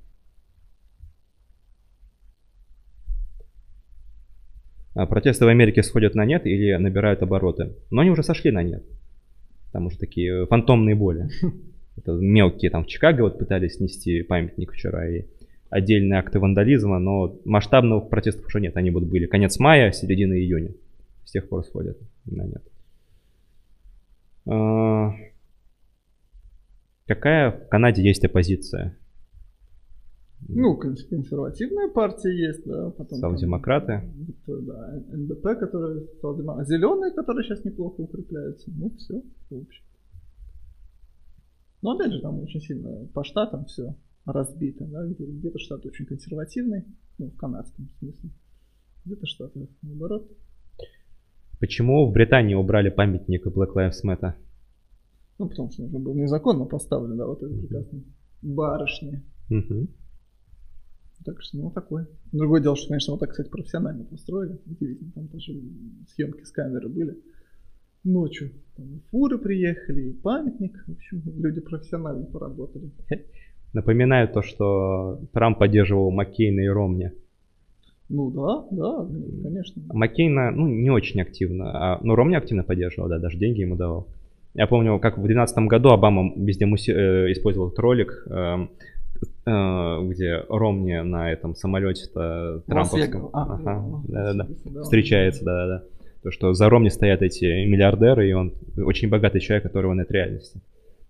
протесты в Америке сходят на нет или набирают обороты. Но они уже сошли на нет. Там уже такие фантомные боли. Это мелкие, там в Чикаго вот пытались снести памятник вчера и отдельные акты вандализма, но масштабных протестов уже нет. Они вот были конец мая, середина июня. С тех пор сходят на нет. А, какая в Канаде есть оппозиция? Ну, консервативная партия есть, да. Потом, Социал-демократы. Да, НДП, которые социал-демократы. Зеленые, которые сейчас неплохо укрепляются. Ну, все, в общем. Но опять же, там очень сильно по штатам все разбито, да, где, где-то штат очень консервативный, ну, в канадском смысле, где-то штаты наоборот. Почему в Британии убрали памятник Black Lives Matter? Ну, потому что он уже был незаконно поставлен, да, вот этой прекрасной барышни. Угу. Так что, ну, такой. Другое дело, что, конечно, вот так, кстати, профессионально построили. Удивительно, там даже съемки с камеры были. Ночью там и фуры приехали, и памятник. В общем, люди профессионально поработали. Напоминаю то, что Трамп поддерживал Маккейна и Ромни. Ну да, да, конечно. Маккейна, ну, не очень активно, а, ну, Ромни активно поддерживал, да, даже деньги ему давал. Я помню, как в 2012 году Обама везде муси- э, использовал ролик, э, Э, где Ромни на этом самолете-то трамповском а, ага, ну, да, да, да. встречается, да-да-да. То, что за Ромни стоят эти миллиардеры, и он очень богатый человек, которого нет реальности.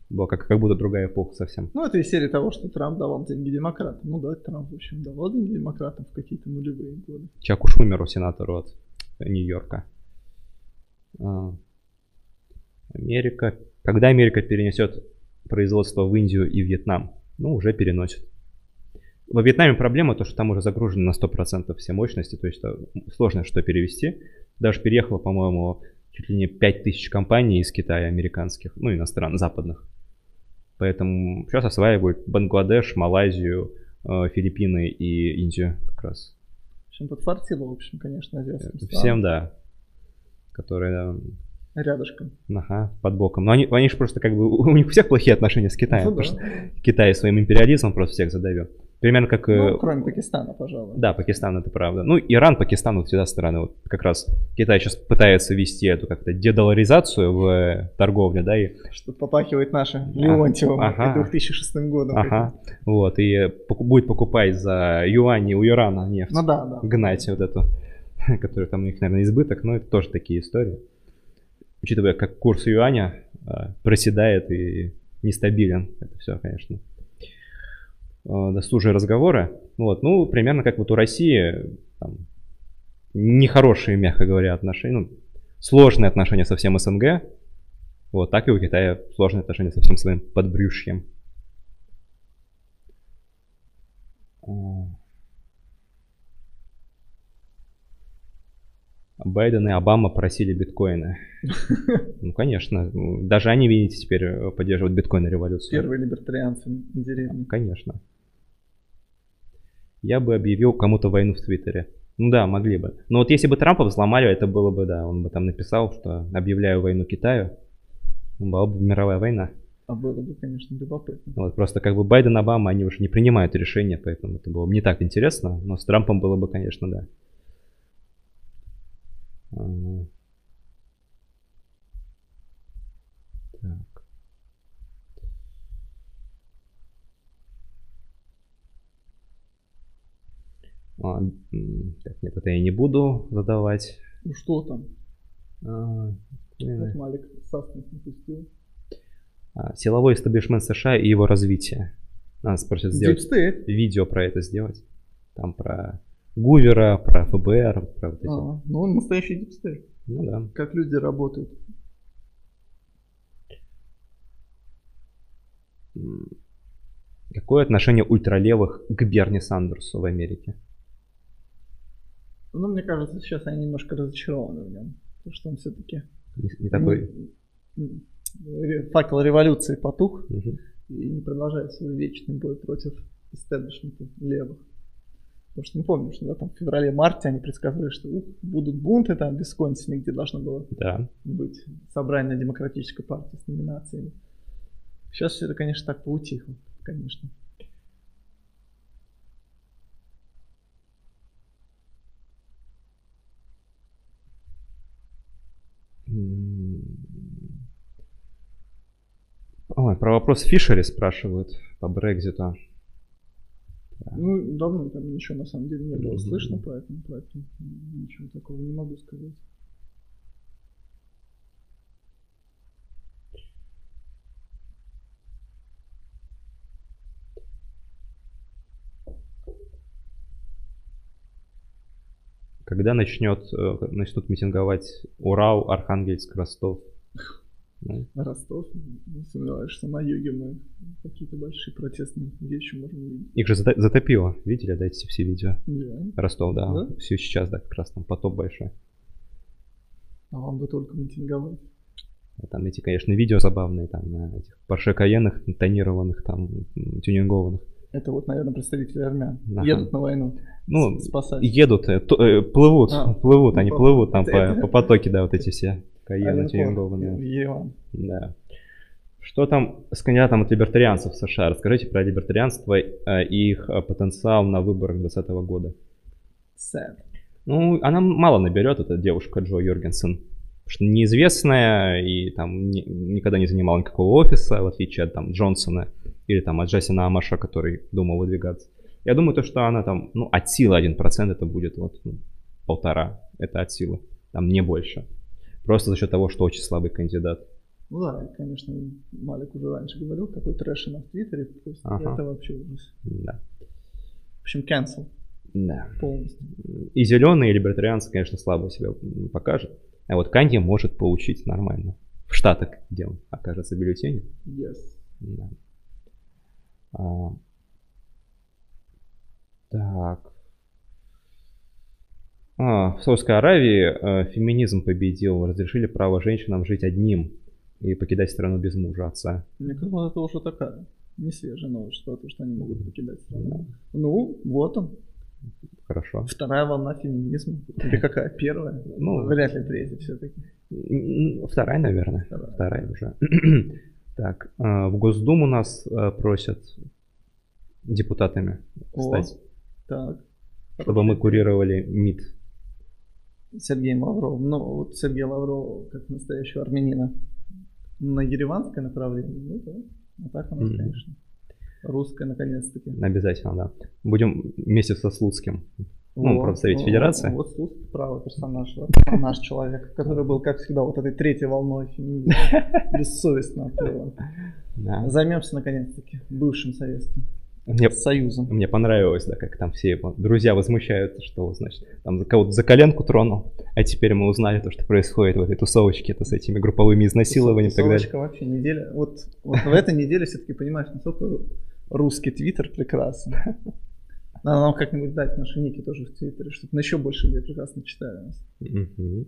Было как, как будто другая эпоха совсем. Ну, это из серии того, что Трамп давал деньги демократам. Ну да, Трамп, в общем, давал деньги демократам в какие-то нулевые годы. Чаку Шумеру, сенатору от Нью-Йорка. А. Америка. Когда Америка перенесет производство в Индию и Вьетнам? Ну, уже переносит. Во Вьетнаме проблема то, что там уже загружены на 100% все мощности, то есть сложно что перевести. Даже переехало, по-моему, чуть ли не 5000 компаний из Китая американских, ну, иностранных, западных. Поэтому сейчас осваивают Бангладеш, Малайзию, э, Филиппины и Индию как раз. В общем, подфартило, в общем, конечно, азиатским Всем, да. Которые рядышком. Ага, под боком. Но они, они же просто как бы, у них у всех плохие отношения с Китаем, ну, потому да. что Китай своим империализмом просто всех задавил. Примерно как... Ну, кроме Пакистана, пожалуй. Да, Пакистан, это правда. Ну, Иран, Пакистан, вот всегда страны. Вот как раз Китай сейчас пытается ввести эту как-то дедоларизацию в торговле, да, и... Что попахивает нашим Леонтьевым ага. 2006 годом. Ага, вот, и будет покупать за юани у Ирана нефть. Ну да, да. Гнать вот эту, которая там у них, наверное, избыток, но это тоже такие истории учитывая, как курс юаня э, проседает и нестабилен. Это все, конечно, э, досужие разговоры. Вот, ну, примерно как вот у России, там, нехорошие, мягко говоря, отношения, ну, сложные отношения со всем СНГ, вот так и у Китая сложные отношения со всем своим подбрюшьем. Байден и Обама просили биткоины. Ну, конечно. Даже они, видите, теперь поддерживают биткоин-революцию. Первые либертарианцы на деревне. Конечно. Я бы объявил кому-то войну в Твиттере. Ну да, могли бы. Но вот если бы Трампа взломали, это было бы, да, он бы там написал, что объявляю войну Китаю. Была бы мировая война. А было бы, конечно, любопытно. Вот, просто как бы Байден, Обама, они уже не принимают решения, поэтому это было бы не так интересно. Но с Трампом было бы, конечно, да. Так. А, так, нет, это я не буду задавать. Ну что там? А, Малик Саснов напустил. А, силовой эстаблишмент США и его развитие. Нас просят сделать Deep видео про это сделать. Там про Гувера, про ФБР, про вот эти. А, ну он настоящий deep state. Ну да. Как люди работают. Какое отношение ультралевых к Берни Сандерсу в Америке? Ну, мне кажется, сейчас они немножко разочарованы в нем. Потому что он все-таки... Не, не такой... Факел революции потух угу. и не продолжает свой вечный бой против истеблишмента левых. Потому что мы помним, что да, там в феврале-марте они предсказывали, что ух, будут бунты там в Висконсине, где должно было да. быть собрание демократической партии с номинациями. Сейчас все это, конечно, так поутихло, конечно. Ой, про вопрос Фишери спрашивают по Брекзиту. Ну, давно там ничего на самом деле не было слышно, поэтому, поэтому ничего такого не могу сказать. Когда начнет, э, начнут митинговать Урал, Архангельск, Ростов? Ростов, не сомневаюсь, что на юге мы какие-то большие протестные вещи можем увидеть. Их же затопило, видели, да, эти все видео? Да. Ростов, да, да? все сейчас, да, как раз там потоп большой. А вам бы только митинговать. А там эти, конечно, видео забавные, там, на этих Porsche Cayenne, тонированных, там, тюнингованных. Это вот, наверное, представители армян. Ага. Едут на войну. Ну, спасать. едут, э, э, плывут, а, плывут, они плывут там по, по потоке, да, вот эти все. Каена тюнингованная. Да. Что там с кандидатом от либертарианцев в США? Расскажите про либертарианство э, и их э, потенциал на выборах 2020 года. Sad. Ну, она мало наберет, эта девушка Джо Йоргенсен. Потому что неизвестная и там ни, никогда не занимала никакого офиса, в отличие от там Джонсона или там от Джасина Амаша, который думал выдвигаться. Я думаю, то, что она там, ну, от силы 1% это будет вот ну, полтора. Это от силы. Там не больше. Просто за счет того, что очень слабый кандидат. Ну да, конечно, Малик уже раньше говорил, какой трэш на Твиттере, просто ага. это вообще ужас. Да. В общем, cancel. Да. Полностью. И зеленые, и либертарианцы, конечно, слабо себя покажут. А вот Канди может получить нормально. В Штатах, где он окажется в бюллетене. Yes. Да. А, так. А, в Саудовской Аравии э, феминизм победил, разрешили право женщинам жить одним и покидать страну без мужа отца. Мне кажется, это уже такая не свежая новость, что, то, что они могут покидать страну. Да. Ну, вот он. Хорошо. Вторая волна феминизма. Или какая? Первая? Ну, вряд ли третья все-таки. Вторая, наверное. Вторая, Вторая уже. так, э, в Госдуму нас э, просят депутатами стать. Так. Чтобы мы курировали МИД Сергеем Лавровым. Ну, вот Сергей Лавров, как настоящего армянина, на ереванское направление, ну да. А так у нас, mm-hmm. конечно, русское наконец-таки. Обязательно, да. Будем вместе со Слуцким. Ну, вот, представитель вот, Федерации. Вот Слуцкий, правый персонаж, вот, наш человек, который был, как всегда, вот этой третьей волной. Бессовестно. Займемся, наконец-таки, бывшим советским. Мне, Союзом. Мне понравилось, да, как там все его друзья возмущаются, что, значит, там кого-то за коленку тронул, а теперь мы узнали то, что происходит в этой тусовочке, это с этими групповыми изнасилованиями и так далее. вообще неделя. Вот, вот в этой неделе все-таки понимаешь, насколько русский твиттер прекрасен. Надо нам как-нибудь дать наши ники тоже в Твиттере, чтобы на еще больше людей прекрасно читали нас. Мгм.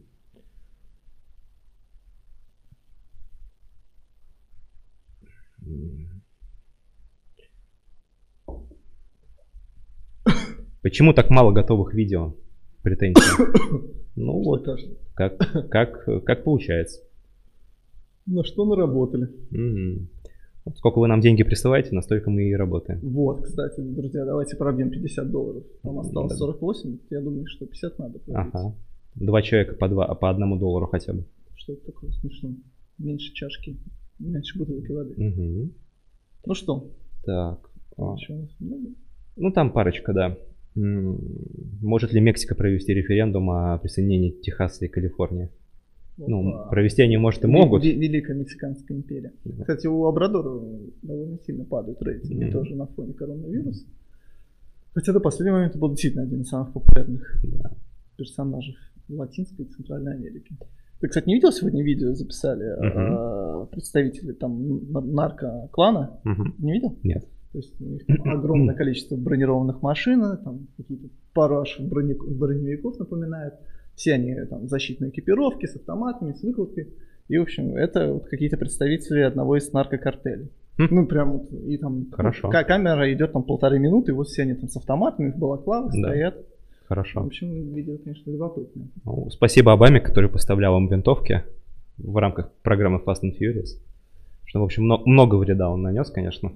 Почему так мало готовых видео? Претензии. Ну вот, как, как, как получается. На что наработали? Вот Сколько вы нам деньги присылаете, настолько мы и работаем. Вот, кстати, друзья, давайте пробьем 50 долларов. Там осталось Да. 48, я думаю, что 50 надо пробить. Ага. Два человека по два, по одному доллару хотя бы. Что это такое смешно? Меньше чашки, меньше бутылки воды. Мгм. Ну что, Так. а, еще у нас много? Ну, там парочка, да. Может ли Мексика провести референдум о присоединении Техаса и Калифорнии? Ну, Опа. провести они, может, и могут. ве- Великая Мексиканская империя. Да. Кстати, у Абрадора довольно сильно падают рейтинги Мгм. тоже на фоне коронавируса. Хотя до последнего момента был действительно один из самых популярных Да. персонажей Латинской и Центральной Америки. Ты, кстати, не видел сегодня видео записали э, представители там нар- нарко-клана? Мгм. Не видел? Нет. То есть у них там огромное количество бронированных машин, там какие-то пару аж брони- броневиков напоминают. Все они там в защитной экипировке, с автоматами, с выкладкой. И, в общем, это вот какие-то представители одного из наркокартелей. Хм. Ну, прям вот, и там Хорошо. ка- камера идет там полторы минуты, и вот все они там с автоматами, в балаклавах Да. стоят. В Хорошо. общем, видео, конечно, любопытное. Ну, спасибо Обаме, который поставлял вам винтовки в рамках программы Fast and Furious. Что, в общем, мно- много вреда он нанес, конечно.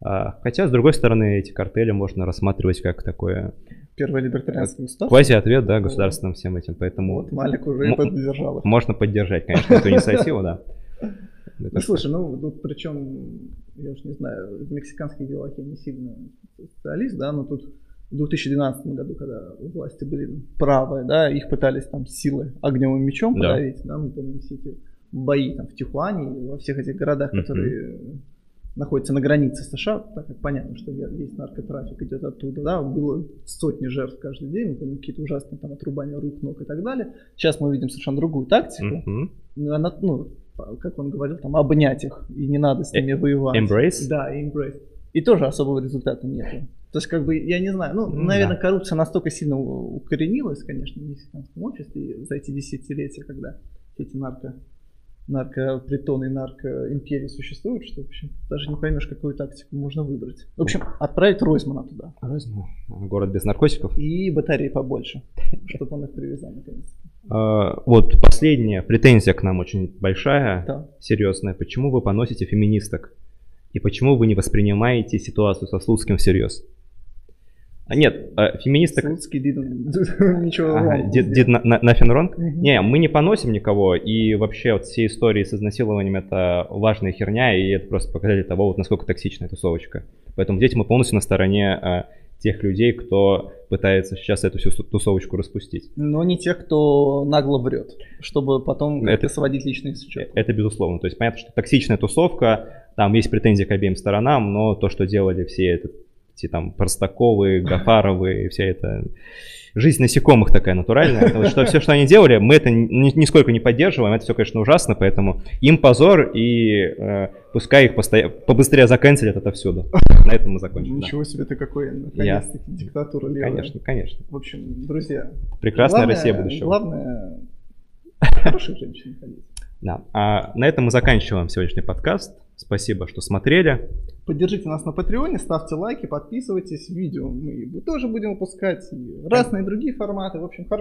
А, Хотя, с другой стороны, эти картели можно рассматривать как такое Первое либертарианское государство. квази-ответ, да, государственным всем этим. Поэтому Вот, Малик уже и поддержал можно поддержать, конечно, эту инициативу, да. Это Ну, слушай, ну, тут причем, я уж не знаю, в мексиканских делах я не сильно специалист, да, но тут в 2012 году, когда у власти были правые, да, их пытались там силой огневым мечом Да. подавить, да, мы помним все эти бои там в Тихуане и во всех этих городах, которые находятся на границе США, так как понятно, что весь наркотрафик идет оттуда, да, было сотни жертв каждый день, какие-то ужасные там отрубания рук, ног и так далее. Сейчас мы видим совершенно другую тактику, ну, она, ну, как он говорил, там, обнять их, и не надо с ними воевать. embrace? Да, embrace. И тоже особого результата нету. То есть, как бы, я не знаю, ну, М, наверное, да. коррупция настолько сильно укоренилась, конечно, в мексиканском обществе за эти десятилетия, когда эти нарко, наркопритоны и наркоимперии существуют, что, в общем, даже не поймешь, какую тактику можно выбрать. В общем, отправить Ройзмана туда. Разно. Город без наркотиков. И батареи побольше, чтобы он их привязал наконец. А, Вот последняя претензия к нам очень большая, Да. серьезная. Почему вы поносите феминисток? И почему вы не воспринимаете ситуацию со Слуцким всерьез? А нет, а, феминисток... Слуцкий didn't ничего Ага, did, did no- nothing wrong? Мгм. Не, мы не поносим никого, и вообще вот все истории с изнасилованием это важная херня, и это просто показатель того, вот насколько токсичная тусовочка. Поэтому здесь мы полностью на стороне а, тех людей, кто пытается сейчас эту всю тусовочку распустить. Но не тех, кто нагло врет, чтобы потом Это- сводить личные счеты. Это безусловно. То есть понятно, что токсичная тусовка, там есть претензии к обеим сторонам, но то, что делали все это, эти там Простаковы, Гафаровы, вся эта жизнь насекомых такая натуральная, что все, что они делали, мы это ни- нисколько не поддерживаем, это все, конечно, ужасно, поэтому им позор, и э, пускай их постоя- побыстрее заканцелят отовсюду. На этом мы закончим. да. Ничего себе ты какой, наконец-таки, диктатура левая. Конечно, конечно. В общем, друзья, Прекрасная главное- Россия будущего. Главное, хороших женщин находить. Да. А на этом мы заканчиваем сегодняшний подкаст. Спасибо, что смотрели. Поддержите нас на Патреоне, ставьте лайки, подписывайтесь. Видео мы тоже будем выпускать. И разные другие форматы. В общем, хорошо.